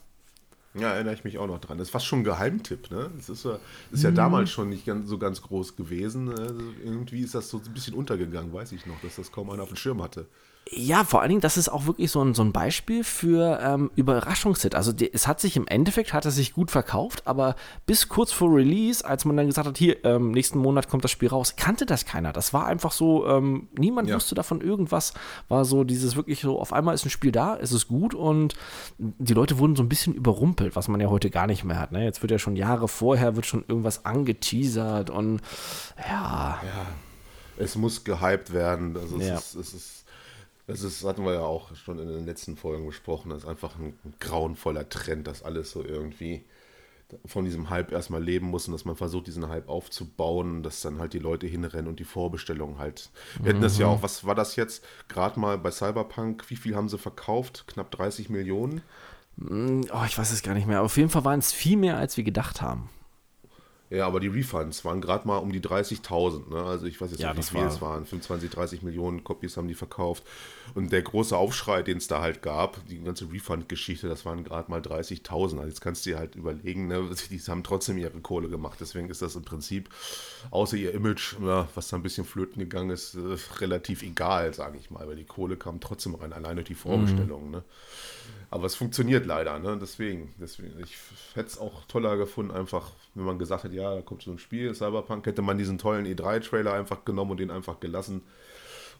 Speaker 1: Ja, erinnere ich mich auch noch dran. Das ist fast schon ein Geheimtipp, ne? Das ist, ist ja mhm. damals schon nicht ganz, so ganz groß gewesen. Also irgendwie ist das so ein bisschen untergegangen, weiß ich noch, dass das kaum einer auf dem Schirm hatte.
Speaker 2: Ja, vor allen Dingen, das ist auch wirklich so ein, so ein Beispiel für ähm, Überraschungshit. Also die, es hat sich im Endeffekt, hat es sich gut verkauft, aber bis kurz vor Release, als man dann gesagt hat, hier, ähm, nächsten Monat kommt das Spiel raus, kannte das keiner. Das war einfach so, ähm, niemand ja. wusste davon irgendwas. War so dieses wirklich so, auf einmal ist ein Spiel da, es ist gut und die Leute wurden so ein bisschen überrumpelt, was man ja heute gar nicht mehr hat. Ne? Jetzt wird ja schon Jahre vorher, wird schon irgendwas angeteasert und ja.
Speaker 1: Ja, es muss gehypt werden. Also es, ja. ist, es ist das ist, hatten wir ja auch schon in den letzten Folgen besprochen. Das ist einfach ein, ein grauenvoller Trend, dass alles so irgendwie von diesem Hype erstmal leben muss und dass man versucht, diesen Hype aufzubauen, dass dann halt die Leute hinrennen und die Vorbestellungen halt. Wir hatten das ja mhm. auch, was war das jetzt? Gerade mal bei Cyberpunk, wie viel haben sie verkauft? Knapp 30 Millionen?
Speaker 2: Mm, oh, ich weiß es gar nicht mehr. Auf jeden Fall waren es viel mehr, als wir gedacht haben.
Speaker 1: Ja, aber die Refunds waren gerade mal um die 30.000. Ne? Also ich weiß jetzt
Speaker 2: ja,
Speaker 1: nicht, wie viel war... es waren. 25, 30 Millionen Copies haben die verkauft. Und der große Aufschrei, den es da halt gab, die ganze Refund-Geschichte, das waren gerade mal 30.000. Also jetzt kannst du dir halt überlegen, ne? die haben trotzdem ihre Kohle gemacht. Deswegen ist das im Prinzip, außer ihr Image, was da ein bisschen flöten gegangen ist, äh, relativ egal, sage ich mal. Weil die Kohle kam trotzdem rein, allein durch die Vorbestellung. Mhm. Ne? Aber es funktioniert leider, ne? Deswegen, deswegen. Ich hätte es auch toller gefunden, einfach, wenn man gesagt hätte, ja, da kommt so ein Spiel, Cyberpunk, hätte man diesen tollen E3-Trailer einfach genommen und den einfach gelassen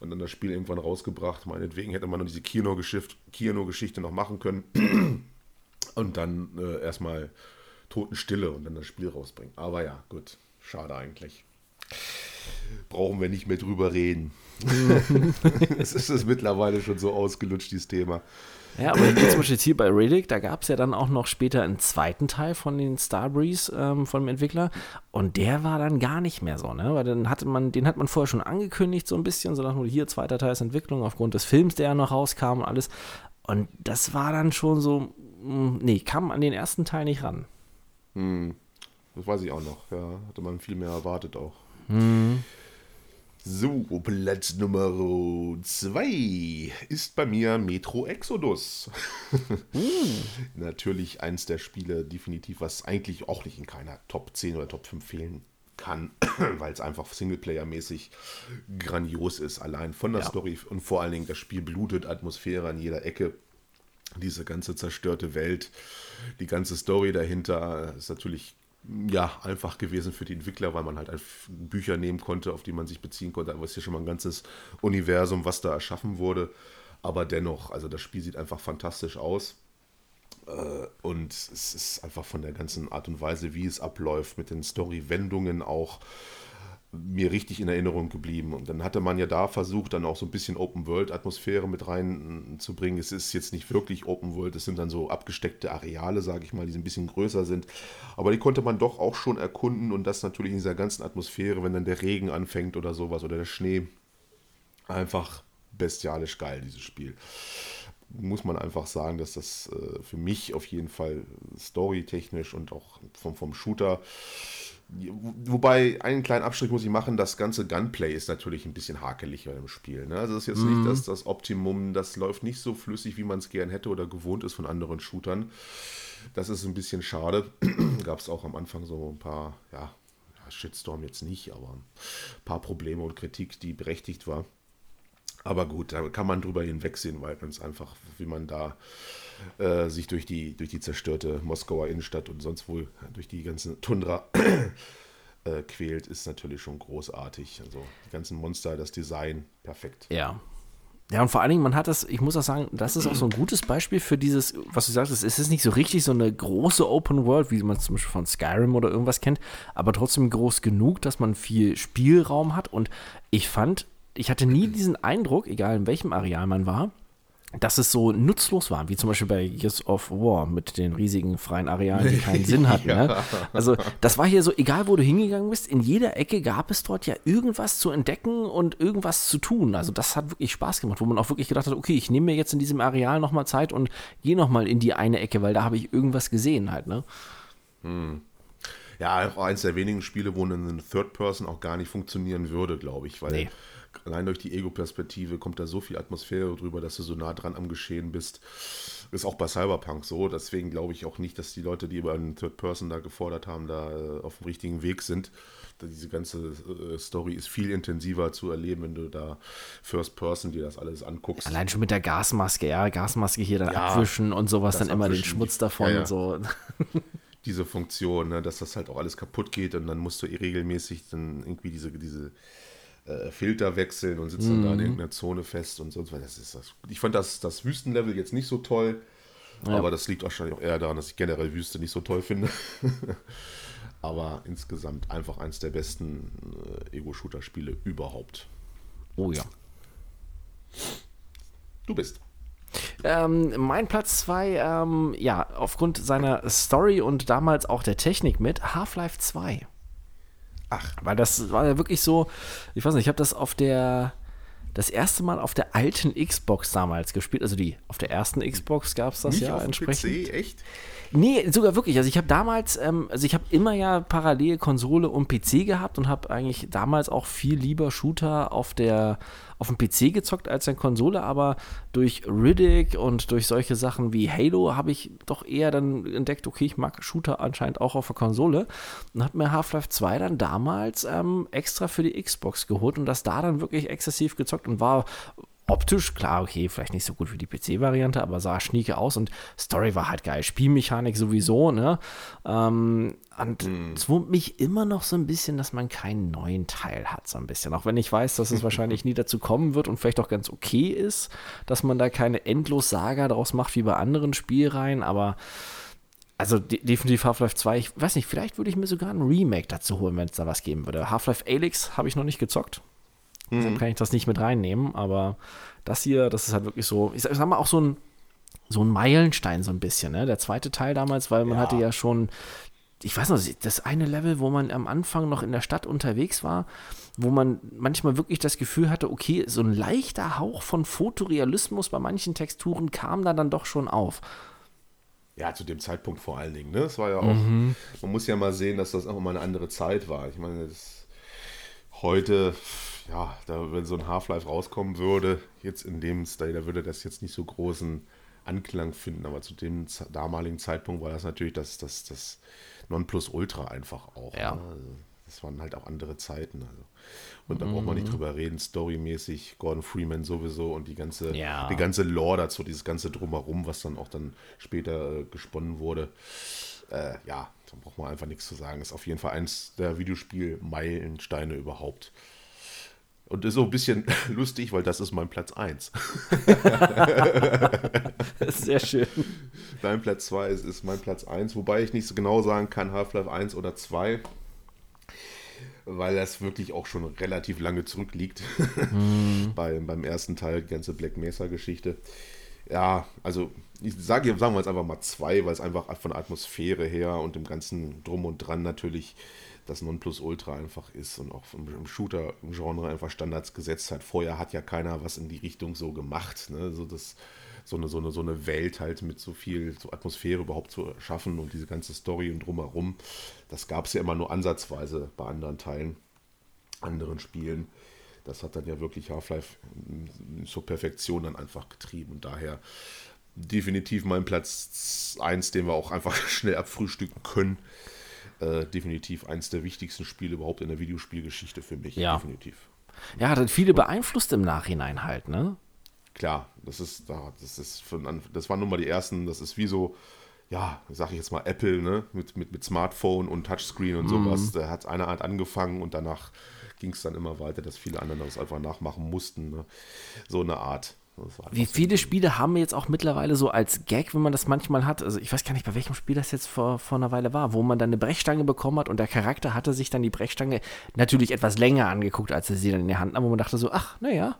Speaker 1: und dann das Spiel irgendwann rausgebracht. Meinetwegen hätte man noch diese Kino-Geschichte noch machen können. und dann äh, erstmal Totenstille und dann das Spiel rausbringen. Aber ja, gut. Schade eigentlich. Brauchen wir nicht mehr drüber reden. es ist mittlerweile schon so ausgelutscht, dieses Thema.
Speaker 2: Ja, aber zum Beispiel jetzt hier bei Riddick, da gab es ja dann auch noch später einen zweiten Teil von den Starbreeze ähm, von dem Entwickler und der war dann gar nicht mehr so, ne? Weil dann hatte man, den hat man vorher schon angekündigt, so ein bisschen, so nach hier zweiter Teil ist Entwicklung aufgrund des Films, der ja noch rauskam und alles. Und das war dann schon so, hm, nee, kam an den ersten Teil nicht ran.
Speaker 1: Hm, das weiß ich auch noch, ja. Hatte man viel mehr erwartet auch. Hm. So, Platz Nummer 2 ist bei mir Metro Exodus. uh. Natürlich eins der Spiele, definitiv, was eigentlich auch nicht in keiner Top 10 oder Top 5 fehlen kann, weil es einfach Singleplayer-mäßig grandios ist. Allein von der ja. Story und vor allen Dingen das Spiel blutet, Atmosphäre an jeder Ecke. Diese ganze zerstörte Welt, die ganze Story dahinter ist natürlich ja, einfach gewesen für die Entwickler, weil man halt Bücher nehmen konnte, auf die man sich beziehen konnte. Aber es ist ja schon mal ein ganzes Universum, was da erschaffen wurde. Aber dennoch, also das Spiel sieht einfach fantastisch aus. Äh, und es ist einfach von der ganzen Art und Weise, wie es abläuft, mit den Story-Wendungen auch mir richtig in Erinnerung geblieben. Und dann hatte man ja da versucht, dann auch so ein bisschen Open-World-Atmosphäre mit reinzubringen. Es ist jetzt nicht wirklich Open-World, es sind dann so abgesteckte Areale, sage ich mal, die ein bisschen größer sind. Aber die konnte man doch auch schon erkunden und das natürlich in dieser ganzen Atmosphäre, wenn dann der Regen anfängt oder sowas oder der Schnee. Einfach bestialisch geil, dieses Spiel. Muss man einfach sagen, dass das äh, für mich auf jeden Fall storytechnisch und auch vom, vom Shooter Wobei, einen kleinen Abstrich muss ich machen, das ganze Gunplay ist natürlich ein bisschen hakeliger im Spiel. Ne? Also es ist jetzt mhm. nicht das, das Optimum, das läuft nicht so flüssig, wie man es gern hätte oder gewohnt ist von anderen Shootern. Das ist ein bisschen schade. Gab es auch am Anfang so ein paar, ja, Shitstorm jetzt nicht, aber ein paar Probleme und Kritik, die berechtigt war. Aber gut, da kann man drüber hinwegsehen, weil es einfach, wie man da äh, sich durch die, durch die zerstörte Moskauer Innenstadt und sonst wohl durch die ganze Tundra äh, quält, ist natürlich schon großartig. Also die ganzen Monster, das Design, perfekt.
Speaker 2: Ja. Ja, und vor allen Dingen, man hat das, ich muss auch sagen, das ist auch so ein gutes Beispiel für dieses, was du sagst, es ist nicht so richtig so eine große Open World, wie man zum Beispiel von Skyrim oder irgendwas kennt, aber trotzdem groß genug, dass man viel Spielraum hat. Und ich fand, ich hatte nie diesen Eindruck, egal in welchem Areal man war, dass es so nutzlos war, wie zum Beispiel bei Gears of War mit den riesigen freien Arealen, die keinen Sinn hatten.
Speaker 1: Ja.
Speaker 2: Ne? Also das war hier so, egal wo du hingegangen bist, in jeder Ecke gab es dort ja irgendwas zu entdecken und irgendwas zu tun. Also das hat wirklich Spaß gemacht, wo man auch wirklich gedacht hat, okay, ich nehme mir jetzt in diesem Areal nochmal Zeit und gehe nochmal in die eine Ecke, weil da habe ich irgendwas gesehen halt. Ne?
Speaker 1: Ja, auch eins der wenigen Spiele, wo eine Third Person auch gar nicht funktionieren würde, glaube ich, weil
Speaker 2: Nee.
Speaker 1: Allein durch die Ego-Perspektive kommt da so viel Atmosphäre drüber, dass du so nah dran am Geschehen bist. Ist auch bei Cyberpunk so. Deswegen glaube ich auch nicht, dass die Leute, die über einen Third Person da gefordert haben, da äh, auf dem richtigen Weg sind. Diese ganze äh, Story ist viel intensiver zu erleben, wenn du da First Person dir das alles anguckst.
Speaker 2: Allein schon mit der Gasmaske, ja, Gasmaske hier dann
Speaker 1: Ja,
Speaker 2: abwischen und sowas, dann immer den. Schmutz davon
Speaker 1: Ja, ja.
Speaker 2: und so.
Speaker 1: diese Funktion, ne, dass das halt auch alles kaputt geht und dann musst du eh regelmäßig dann irgendwie diese, diese äh, Filter wechseln und sitzt dann da in irgendeiner Zone fest und sonst was. Das ist das. Ich fand das, das Wüstenlevel jetzt nicht so toll, aber das liegt wahrscheinlich auch eher daran, dass ich generell Wüste nicht so toll finde. aber insgesamt einfach eins der besten äh, Ego-Shooter-Spiele überhaupt.
Speaker 2: Oh ja.
Speaker 1: Du bist.
Speaker 2: Ähm, mein Platz 2, ähm, ja, aufgrund seiner Story und damals auch der Technik mit Half-Life 2.
Speaker 1: Ach.
Speaker 2: Weil das war ja wirklich so, ich weiß nicht, ich habe das auf der, das erste Mal auf der alten Xbox damals gespielt. Also die, auf der ersten Xbox gab es das
Speaker 1: Nicht
Speaker 2: ja
Speaker 1: auf
Speaker 2: entsprechend.
Speaker 1: PC, echt?
Speaker 2: Nee, sogar wirklich. Also ich habe damals, ähm, also ich habe immer ja parallel Konsole und PC gehabt und habe eigentlich damals auch viel lieber Shooter auf der auf dem PC gezockt als in Konsole, aber durch Riddick und durch solche Sachen wie Halo habe ich doch eher dann entdeckt, okay, ich mag Shooter anscheinend auch auf der Konsole. Und habe mir Half-Life 2 dann damals ähm, extra für die Xbox geholt und das da dann wirklich exzessiv gezockt und war optisch, klar, okay, vielleicht nicht so gut wie die PC-Variante, aber sah schnieke aus und Story war halt geil. Spielmechanik sowieso, ne? Ähm, und es wurmt mich immer noch so ein bisschen, dass man keinen neuen Teil hat, so ein bisschen. Auch wenn ich weiß, dass es wahrscheinlich nie dazu kommen wird und vielleicht auch ganz okay ist, dass man da keine Endlos-Saga daraus macht wie bei anderen Spielreihen, aber also de definitiv Half-Life 2, ich weiß nicht, vielleicht würde ich mir sogar ein Remake dazu holen, wenn es da was geben würde. Half-Life Alyx habe ich noch nicht gezockt. Deshalb kann ich das nicht mit reinnehmen, aber das hier, das ist halt wirklich so, ich sag, ich sag mal auch so ein, so ein Meilenstein so ein bisschen, ne? Der zweite Teil damals, weil man
Speaker 1: Ja.
Speaker 2: hatte ja schon, ich weiß noch, das eine Level, wo man am Anfang noch in der Stadt unterwegs war, wo man manchmal wirklich das Gefühl hatte, okay, so ein leichter Hauch von Fotorealismus bei manchen Texturen kam da dann doch schon auf.
Speaker 1: Ja, zu dem Zeitpunkt vor allen Dingen. Ne? Es war ja auch, man muss ja mal sehen, dass das auch mal eine andere Zeit war. Ich meine, das, heute, ja, da, wenn so ein Half-Life rauskommen würde, jetzt in dem Style, da würde das jetzt nicht so großen Anklang finden. Aber zu dem damaligen Zeitpunkt war das natürlich das, das, das Nonplusultra einfach auch.
Speaker 2: Ja.
Speaker 1: Ne? Also, das waren halt auch andere Zeiten. Also. Und da braucht man nicht drüber reden, storymäßig, Gordon Freeman sowieso und die ganze,
Speaker 2: Ja.
Speaker 1: die ganze Lore dazu, dieses ganze Drumherum, was dann auch dann später äh, gesponnen wurde. Äh, ja, da braucht man einfach nichts zu sagen. Ist auf jeden Fall eins der Videospiel-Meilensteine überhaupt. Und ist so ein bisschen lustig, weil das ist mein Platz 1.
Speaker 2: Sehr schön.
Speaker 1: Dein Platz 2 ist, ist mein Platz 1, wobei ich nicht so genau sagen kann, Half-Life 1 oder 2, weil das wirklich auch schon relativ lange zurückliegt. Bei, beim ersten Teil, die ganze Black Mesa-Geschichte. Ja, also ich sage, sagen wir jetzt einfach mal 2, weil es einfach von der Atmosphäre her und dem ganzen Drum und Dran natürlich das Nonplusultra einfach ist und auch im, Shooter-Genre einfach Standards gesetzt hat. Vorher hat ja keiner was in die Richtung so gemacht. Ne? So, das, so, eine, so, eine, so eine Welt halt mit so viel so Atmosphäre überhaupt zu schaffen und diese ganze Story und drumherum, das gab es ja immer nur ansatzweise bei anderen Teilen, anderen Spielen. Das hat dann ja wirklich Half-Life zur Perfektion dann einfach getrieben und daher definitiv mein Platz 1, den wir auch einfach schnell abfrühstücken können. Äh, definitiv eins der wichtigsten Spiele überhaupt in der Videospielgeschichte für mich.
Speaker 2: Ja.
Speaker 1: Definitiv.
Speaker 2: Ja, hat viele beeinflusst im Nachhinein halt, ne?
Speaker 1: Klar, das ist, da- das ist Anf- das waren nun mal die ersten, das ist wie so, ja, sag ich jetzt mal, Apple, ne, mit, mit, mit Smartphone und Touchscreen und sowas. Da hat eine Art angefangen und danach ging es dann immer weiter, dass viele andere das einfach nachmachen mussten. Ne? So eine Art.
Speaker 2: Wie viele Spiele haben wir jetzt auch mittlerweile so als Gag, wenn man das manchmal hat? Also ich weiß gar nicht, bei welchem Spiel das jetzt vor, vor einer Weile war, wo man dann eine Brechstange bekommen hat und der Charakter hatte sich dann die Brechstange natürlich etwas länger angeguckt, als er sie dann in der Hand nahm, wo man dachte so, ach, naja,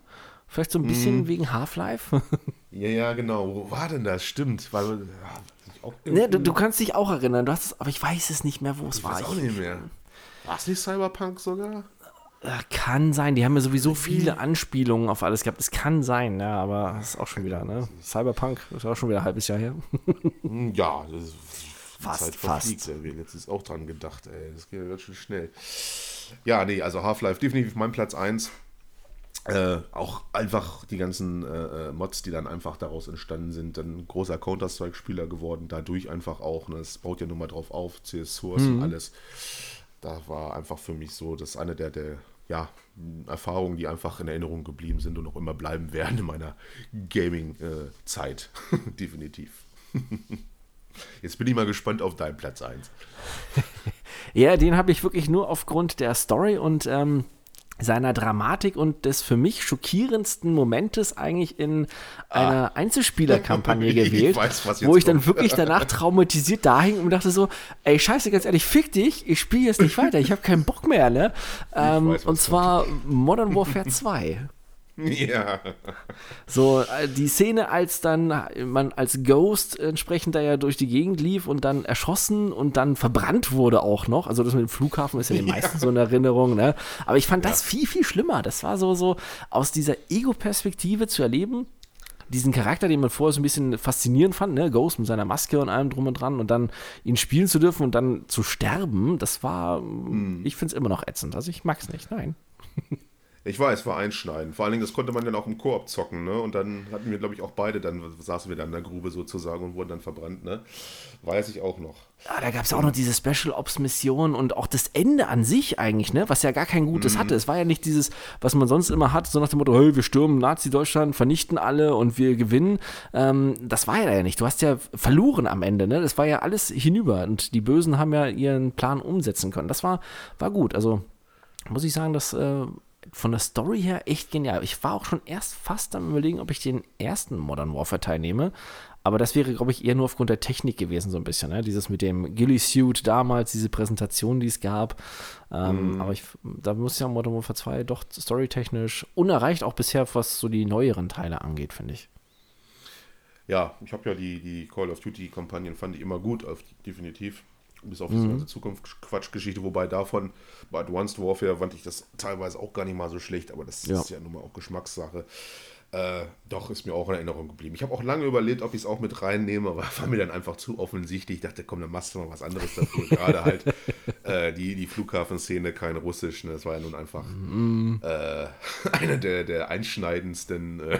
Speaker 2: vielleicht so ein bisschen
Speaker 1: Mhm.
Speaker 2: wegen Half-Life.
Speaker 1: Ja, ja, genau. Wo war denn das? Stimmt. Weil, ja, auch
Speaker 2: ne, du, du kannst dich auch erinnern, du hast es, aber ich weiß es nicht mehr, wo es
Speaker 1: ich
Speaker 2: war.
Speaker 1: weiß auch nicht mehr. War es nicht Cyberpunk sogar?
Speaker 2: Äh, Kann sein, die haben ja sowieso viele Anspielungen auf alles gehabt. Es kann sein, ja, aber das ist auch schon wieder, ne? Cyberpunk ist auch schon wieder ein halbes Jahr her.
Speaker 1: Hm, Ja, das ist
Speaker 2: Fast,
Speaker 1: Zeit
Speaker 2: fast.
Speaker 1: haben letztens auch dran gedacht, ey. Das geht ja ganz schön schnell. Ja, nee, also Half-Life definitiv mein Platz 1. Äh, auch einfach die ganzen äh, äh, Mods, die dann einfach daraus entstanden sind, dann ein großer Counter-Strike-Spieler geworden, dadurch einfach auch, ne, es baut ja nun mal drauf auf, CS Source und alles. Da war einfach für mich so, das ist eine der, der ja, Erfahrungen, die einfach in Erinnerung geblieben sind und auch immer bleiben werden in meiner Gaming-Zeit. Definitiv. Jetzt bin ich mal gespannt auf deinen Platz 1.
Speaker 2: Ja, den habe ich wirklich nur aufgrund der Story und ähm, seiner Dramatik und des für mich schockierendsten Momentes eigentlich in einer Einzelspielerkampagne gewählt,
Speaker 1: weiß,
Speaker 2: wo ich dann
Speaker 1: kommt.
Speaker 2: wirklich danach traumatisiert da hing und dachte so, ey scheiße, ganz ehrlich, fick dich, ich spiele jetzt nicht weiter, ich habe keinen Bock mehr, ne? Ähm,
Speaker 1: weiß,
Speaker 2: und zwar Modern Warfare 2.
Speaker 1: Ja.
Speaker 2: So, äh, die Szene, als dann man als Ghost entsprechend da ja durch die Gegend lief und dann erschossen und dann verbrannt wurde auch noch. Also das mit dem Flughafen ist ja den meisten so in Erinnerung, ne? Aber ich fand das viel, viel schlimmer. Das war so, so aus dieser Ego-Perspektive zu erleben. Diesen Charakter, den man vorher so ein bisschen faszinierend fand, ne? Ghost mit seiner Maske und allem drum und dran und dann ihn spielen zu dürfen und dann zu sterben, das war, ich finde es immer noch ätzend. Also ich mag es nicht, nein.
Speaker 1: Ich weiß, war einschneidend. Vor allen Dingen, das konnte man dann auch im Koop zocken, ne? Und dann hatten wir, glaube ich, auch beide, dann saßen wir dann in der Grube sozusagen und wurden dann verbrannt, ne? Weiß ich auch noch.
Speaker 2: Ja, da gab es auch noch diese Special Ops Mission und auch das Ende an sich eigentlich, ne, was ja gar kein gutes hatte. Es war ja nicht dieses, was man sonst immer hat, so nach dem Motto, hey, wir stürmen Nazi-Deutschland, vernichten alle und wir gewinnen. Ähm, das war ja nicht. Du hast ja verloren am Ende, ne? Das war ja alles hinüber und die Bösen haben ja ihren Plan umsetzen können. Das war, war gut. Also muss ich sagen, dass äh, von der Story her echt genial. Ich war auch schon erst fast am überlegen, ob ich den ersten Modern Warfare teilnehme. Aber das wäre, glaube ich, eher nur aufgrund der Technik gewesen, so ein bisschen. Ne? Dieses mit dem Ghillie-Suit damals, diese Präsentation, die es gab. Ähm, Aber ich, da muss ja Modern Warfare 2 doch storytechnisch unerreicht, auch bisher, was so die neueren Teile angeht, finde ich.
Speaker 1: Ja, ich habe ja die, die Call of Duty-Kampagnen fand ich immer gut, auf, definitiv. Bis auf diese ganze Zukunftsquatschgeschichte, wobei davon bei Advanced Warfare fand ich das teilweise auch gar nicht mal so schlecht, aber das
Speaker 2: Ja.
Speaker 1: ist ja nun mal auch Geschmackssache. Äh, doch, ist mir auch in Erinnerung geblieben. Ich habe auch lange überlegt, ob ich es auch mit reinnehme, aber war mir dann einfach zu offensichtlich. Ich dachte, komm, dann machst du mal was anderes dafür. Gerade halt äh, die, die Flughafenszene, kein Russisch. Ne? Das war ja nun einfach äh, einer der, der einschneidendsten äh,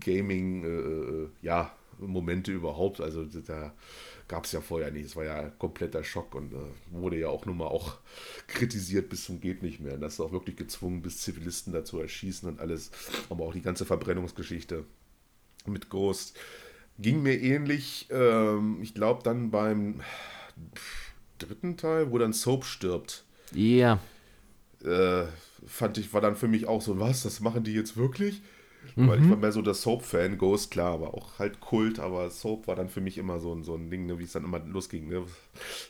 Speaker 1: Gaming, äh, ja, Momente überhaupt. Also da gab es ja vorher nicht. Es war ja kompletter Schock und äh, wurde ja auch nun mal auch kritisiert bis zum geht nicht mehr. Und das ist auch wirklich gezwungen, bis Zivilisten dazu erschießen und alles. Aber auch die ganze Verbrennungsgeschichte mit Ghost ging mir ähnlich. Ähm, ich glaube dann beim dritten Teil, wo dann Soap stirbt
Speaker 2: Ja.
Speaker 1: äh, fand ich, war dann für mich auch so, was, das machen die jetzt wirklich? Weil ich war mehr so der Soap-Fan, Ghost, klar, aber auch halt Kult, aber Soap war dann für mich immer so ein, so ein Ding, ne, wie es dann immer losging. Ne?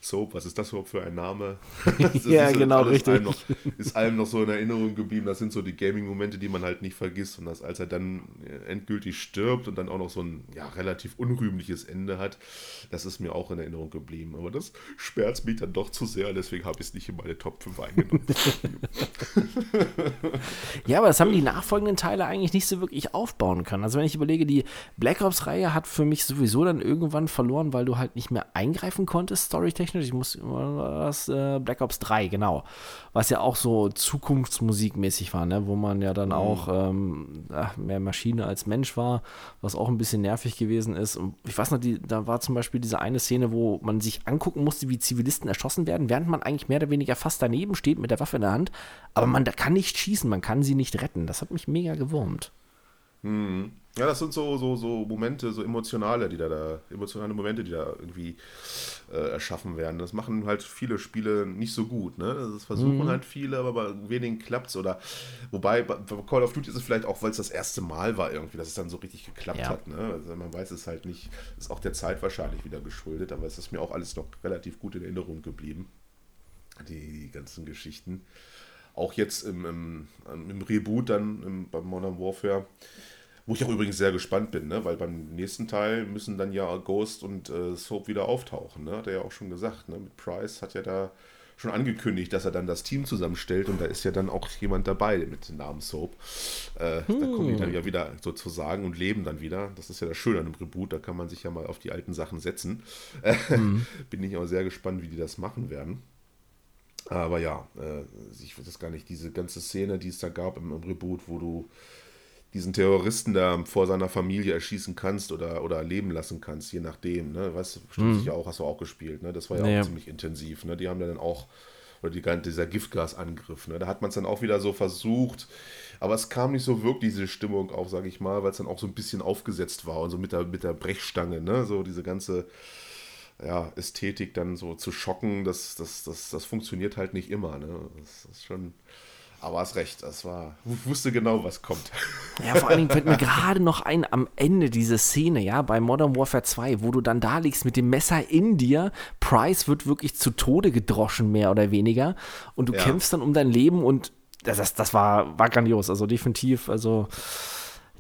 Speaker 1: Soap, was ist das überhaupt für ein Name?
Speaker 2: Ja, genau, richtig.
Speaker 1: Einem noch, ist allem noch so in Erinnerung geblieben. Das sind so die Gaming-Momente, die man halt nicht vergisst. Und das, als er dann äh, endgültig stirbt und dann auch noch so ein ja, relativ unrühmliches Ende hat, das ist mir auch in Erinnerung geblieben. Aber das schmerzt mich dann doch zu sehr, deswegen habe ich es nicht in meine Top 5 eingenommen.
Speaker 2: Ja, aber das haben die nachfolgenden Teile eigentlich nicht so wirklich aufbauen können. Also wenn ich überlege, die Black Ops-Reihe hat für mich sowieso dann irgendwann verloren, weil du halt nicht mehr eingreifen konntest, storytechnisch. Ich muss, was, äh, Black Ops 3, genau. Was ja auch so Zukunftsmusikmäßig war, ne? wo man ja dann auch ähm, ach, mehr Maschine als Mensch war, was auch ein bisschen nervig gewesen ist. Und ich weiß noch, die, da war zum Beispiel diese eine Szene, wo man sich angucken musste, wie Zivilisten erschossen werden, während man eigentlich mehr oder weniger fast daneben steht mit der Waffe in der Hand. Aber man da kann nicht schießen, man kann sie nicht retten. Das hat mich mega gewurmt.
Speaker 1: Ja, das sind so, so, so Momente, so emotionale, die da, da emotionale Momente, die da irgendwie äh, erschaffen werden. Das machen halt viele Spiele nicht so gut. Ne? Das versuchen mhm. halt viele, aber bei wenigen klappt es. Oder wobei bei Call of Duty ist es vielleicht auch, weil es das erste Mal war irgendwie, dass es dann so richtig geklappt ja. hat. Ne? Also man weiß es halt nicht, ist auch der Zeit wahrscheinlich wieder geschuldet, aber es ist mir auch alles noch relativ gut in Erinnerung geblieben. Die, die ganzen Geschichten. Auch jetzt im, im, im Reboot dann im, beim Modern Warfare wo ich auch übrigens sehr gespannt bin, ne? weil beim nächsten Teil müssen dann ja Ghost und äh, Soap wieder auftauchen. Ne? Hat er ja auch schon gesagt. Ne? Mit Price hat ja da schon angekündigt, dass er dann das Team zusammenstellt und da ist ja dann auch jemand dabei mit dem Namen Soap. Äh, hm. Da kommen die dann ja wieder sozusagen und leben dann wieder. Das ist ja das Schöne an einem Reboot, da kann man sich ja mal auf die alten Sachen setzen. Hm. Bin ich auch sehr gespannt, wie die das machen werden. Aber ja, äh, ich weiß gar nicht, diese ganze Szene, die es da gab im, im Reboot, wo du diesen Terroristen da vor seiner Familie erschießen kannst oder, oder leben lassen kannst, je nachdem. Ne? Weißt du, bestimmt mhm. sicher auch, hast du auch gespielt. Ne? Das war ja naja. auch ziemlich intensiv. Ne? Die haben dann auch, oder die, dieser Giftgasangriff, ne? da hat man es dann auch wieder so versucht, aber es kam nicht so wirklich diese Stimmung auf, sage ich mal, weil es dann auch so ein bisschen aufgesetzt war und so mit der, mit der Brechstange, ne? so diese ganze ja, Ästhetik dann so zu schocken, das, das, das, das funktioniert halt nicht immer. Ne? Das, ist schon aber hast recht, das war, wusste genau, was kommt.
Speaker 2: Ja, vor allen Dingen fällt mir gerade noch ein, am Ende diese Szene, ja, bei Modern Warfare 2, wo du dann da liegst mit dem Messer in dir, Price wird wirklich zu Tode gedroschen, mehr oder weniger, und du ja. kämpfst dann um dein Leben und das, das, das war, war grandios, also definitiv, also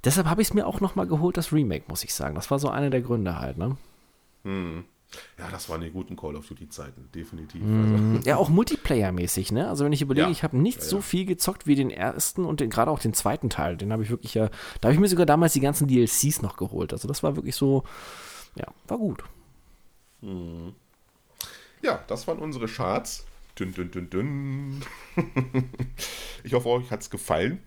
Speaker 2: deshalb habe ich es mir auch nochmal geholt, das Remake, muss ich sagen. Das war so einer der Gründe halt, ne?
Speaker 1: Hm. Ja, das waren die guten Call of Duty-Zeiten, definitiv.
Speaker 2: Mm, also. Ja, auch Multiplayer-mäßig, ne? Also wenn ich überlege, ja. ich habe nicht ja, so viel gezockt wie den ersten und gerade auch den zweiten Teil. Den habe ich wirklich ja, da habe ich mir sogar damals die ganzen DLCs noch geholt. Also das war wirklich so, ja, war gut.
Speaker 1: Mhm. Ja, das waren unsere Charts. Dünn, dünn, dünn, dünn. ich hoffe, euch hat es gefallen.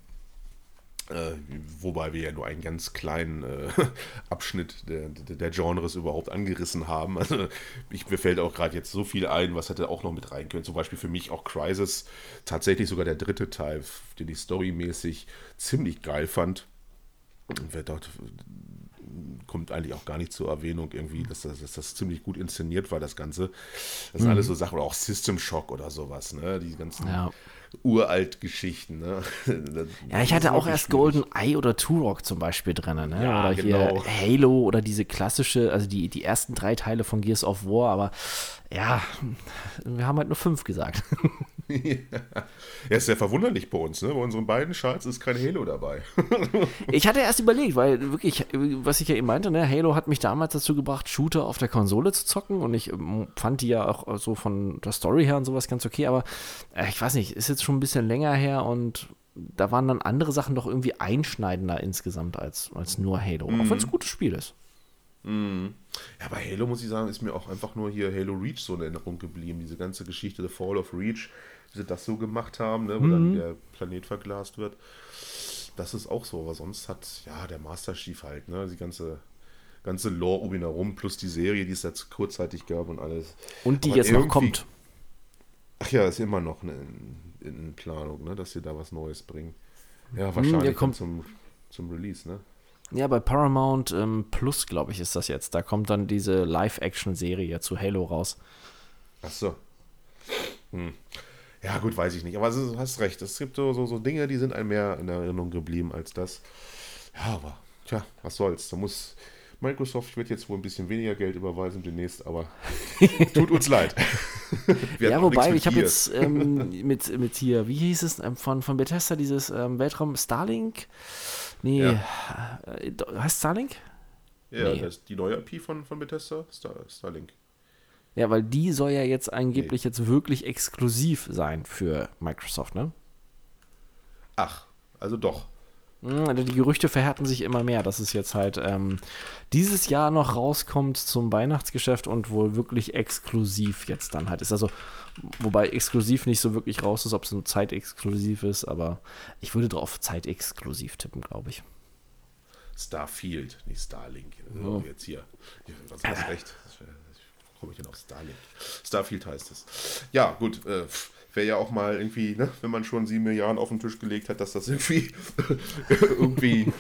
Speaker 1: Äh, wobei wir ja nur einen ganz kleinen äh, Abschnitt der, der, der, Genres überhaupt angerissen haben. Also ich, mir fällt auch gerade jetzt so viel ein, was hätte auch noch mit rein können. Zum Beispiel für mich auch Crisis, tatsächlich sogar der dritte Teil, den ich storymäßig ziemlich geil fand. Und wer dort kommt eigentlich auch gar nicht zur Erwähnung irgendwie, dass das, dass das ziemlich gut inszeniert war, das Ganze. Das sind mhm. alles so Sachen, oder auch System Shock oder sowas, ne? Die ganzen ja uralt Geschichten. Ne?
Speaker 2: ja, ich hatte auch erst Golden Eye oder Turok zum Beispiel drin. Ne? Ja, oder genau. hier Halo oder diese klassische, also die, die ersten drei Teile von Gears of War, aber ja, wir haben halt nur fünf gesagt.
Speaker 1: ja. ja, ist sehr verwunderlich bei uns, ne? Bei unseren beiden Charts ist kein Halo dabei.
Speaker 2: ich hatte erst überlegt, weil wirklich, was ich ja eben meinte, ne, Halo hat mich damals dazu gebracht, Shooter auf der Konsole zu zocken und ich ähm, fand die ja auch so von der Story her und sowas ganz okay, aber äh, ich weiß nicht, ist jetzt schon ein bisschen länger her und da waren dann andere Sachen doch irgendwie einschneidender insgesamt als, als nur Halo, mhm. auch wenn es ein gutes Spiel ist.
Speaker 1: Mhm. Ja, bei Halo muss ich sagen, ist mir auch einfach nur hier Halo Reach so in Erinnerung geblieben. Diese ganze Geschichte, The Fall of Reach, wie sie das so gemacht haben, ne, wo mhm. dann der Planet verglast wird. Das ist auch so, aber sonst hat, ja, der Master Chief halt, ne, die ganze, ganze Lore um ihn herum, plus die Serie, die es jetzt kurzzeitig gab und alles.
Speaker 2: Und die aber jetzt noch kommt.
Speaker 1: Ach ja, ist immer noch eine, in, Planung, ne, dass sie da was Neues bringen. Ja, hm, wahrscheinlich hm, kommt zum, zum Release, ne?
Speaker 2: Ja, bei Paramount ähm, Plus, glaube ich, ist das jetzt. Da kommt dann diese Live-Action-Serie zu Halo raus.
Speaker 1: Ach so. Hm. Ja, gut, weiß ich nicht. Aber du hast recht. Es gibt so, so, so Dinge, die sind einem mehr in Erinnerung geblieben als das. Ja, aber, tja, was soll's. Da muss. Microsoft wird jetzt wohl ein bisschen weniger Geld überweisen demnächst, aber tut uns leid.
Speaker 2: ja, wobei, ich habe jetzt ähm, mit, mit hier, wie hieß es, ähm, von, von Bethesda, dieses ähm, Weltraum Starlink. Nee, ja. Äh, heißt Starlink?
Speaker 1: Ja, nee. das ist die neue IP von, von Bethesda, Star, Starlink.
Speaker 2: Ja, weil die soll ja jetzt angeblich nee. jetzt wirklich exklusiv sein für Microsoft, ne?
Speaker 1: Ach, also doch.
Speaker 2: Hm, also die Gerüchte verhärten sich immer mehr, dass es jetzt halt ähm, dieses Jahr noch rauskommt zum Weihnachtsgeschäft und wohl wirklich exklusiv jetzt dann halt ist. Also, wobei exklusiv nicht so wirklich raus ist, ob es nur zeitexklusiv ist, aber ich würde drauf zeitexklusiv tippen, glaube ich.
Speaker 1: Starfield, nicht Starlink. Oh. Also jetzt hier. Du hast recht komme ich denn auf Starlink? Starfield heißt es. Ja, gut. Äh, wäre ja auch mal irgendwie, ne, wenn man schon sieben Milliarden auf den Tisch gelegt hat, dass das irgendwie, irgendwie,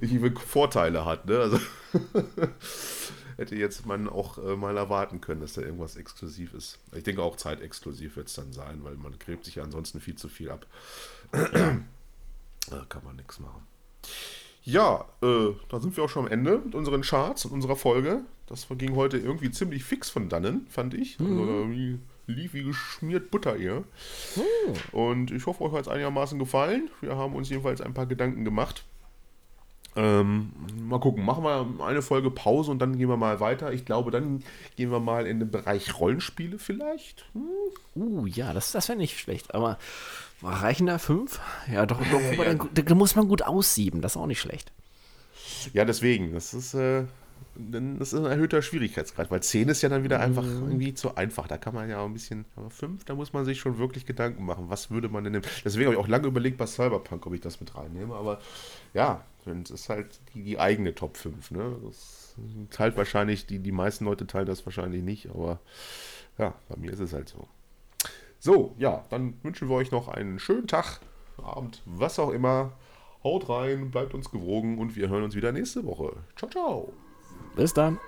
Speaker 1: irgendwie Vorteile hat. Ne? Also hätte jetzt man auch äh, mal erwarten können, dass da irgendwas exklusiv ist. Ich denke auch zeitexklusiv wird es dann sein, weil man gräbt sich ja ansonsten viel zu viel ab. da kann man nichts machen. Ja, äh, da sind wir auch schon am Ende mit unseren Charts und unserer Folge. Das ging heute irgendwie ziemlich fix von dannen, fand ich. Also, irgendwie lief wie geschmiert Butter hier. Und ich hoffe, euch hat es einigermaßen gefallen. Wir haben uns jedenfalls ein paar Gedanken gemacht. Ähm, mal gucken, machen wir eine Folge Pause und dann gehen wir mal weiter. Ich glaube, dann gehen wir mal in den Bereich Rollenspiele vielleicht. Hm?
Speaker 2: Uh, ja, das, das wäre nicht schlecht. Aber reichen da fünf? Ja, doch, doch aber dann, da muss man gut aussieben. Das ist auch nicht schlecht.
Speaker 1: Ja, deswegen. Das ist, äh, dann- das ist ein erhöhter Schwierigkeitsgrad, weil 10 ist ja dann wieder einfach irgendwie zu einfach. Da kann man ja auch ein bisschen, aber 5, da muss man sich schon wirklich Gedanken machen. Was würde man denn nehmen? Deswegen habe ich auch lange überlegt bei Cyberpunk, ob ich das mit reinnehme, aber ja, das ist halt die, die eigene Top 5. Ne? Das teilt wahrscheinlich, die, die meisten Leute teilen das wahrscheinlich nicht, aber ja, bei mir ist es halt so. So, ja, dann wünschen wir euch noch einen schönen Tag, Abend, was auch immer. Haut rein, bleibt uns gewogen und wir hören uns wieder nächste Woche. Ciao, ciao.
Speaker 2: Bis dann.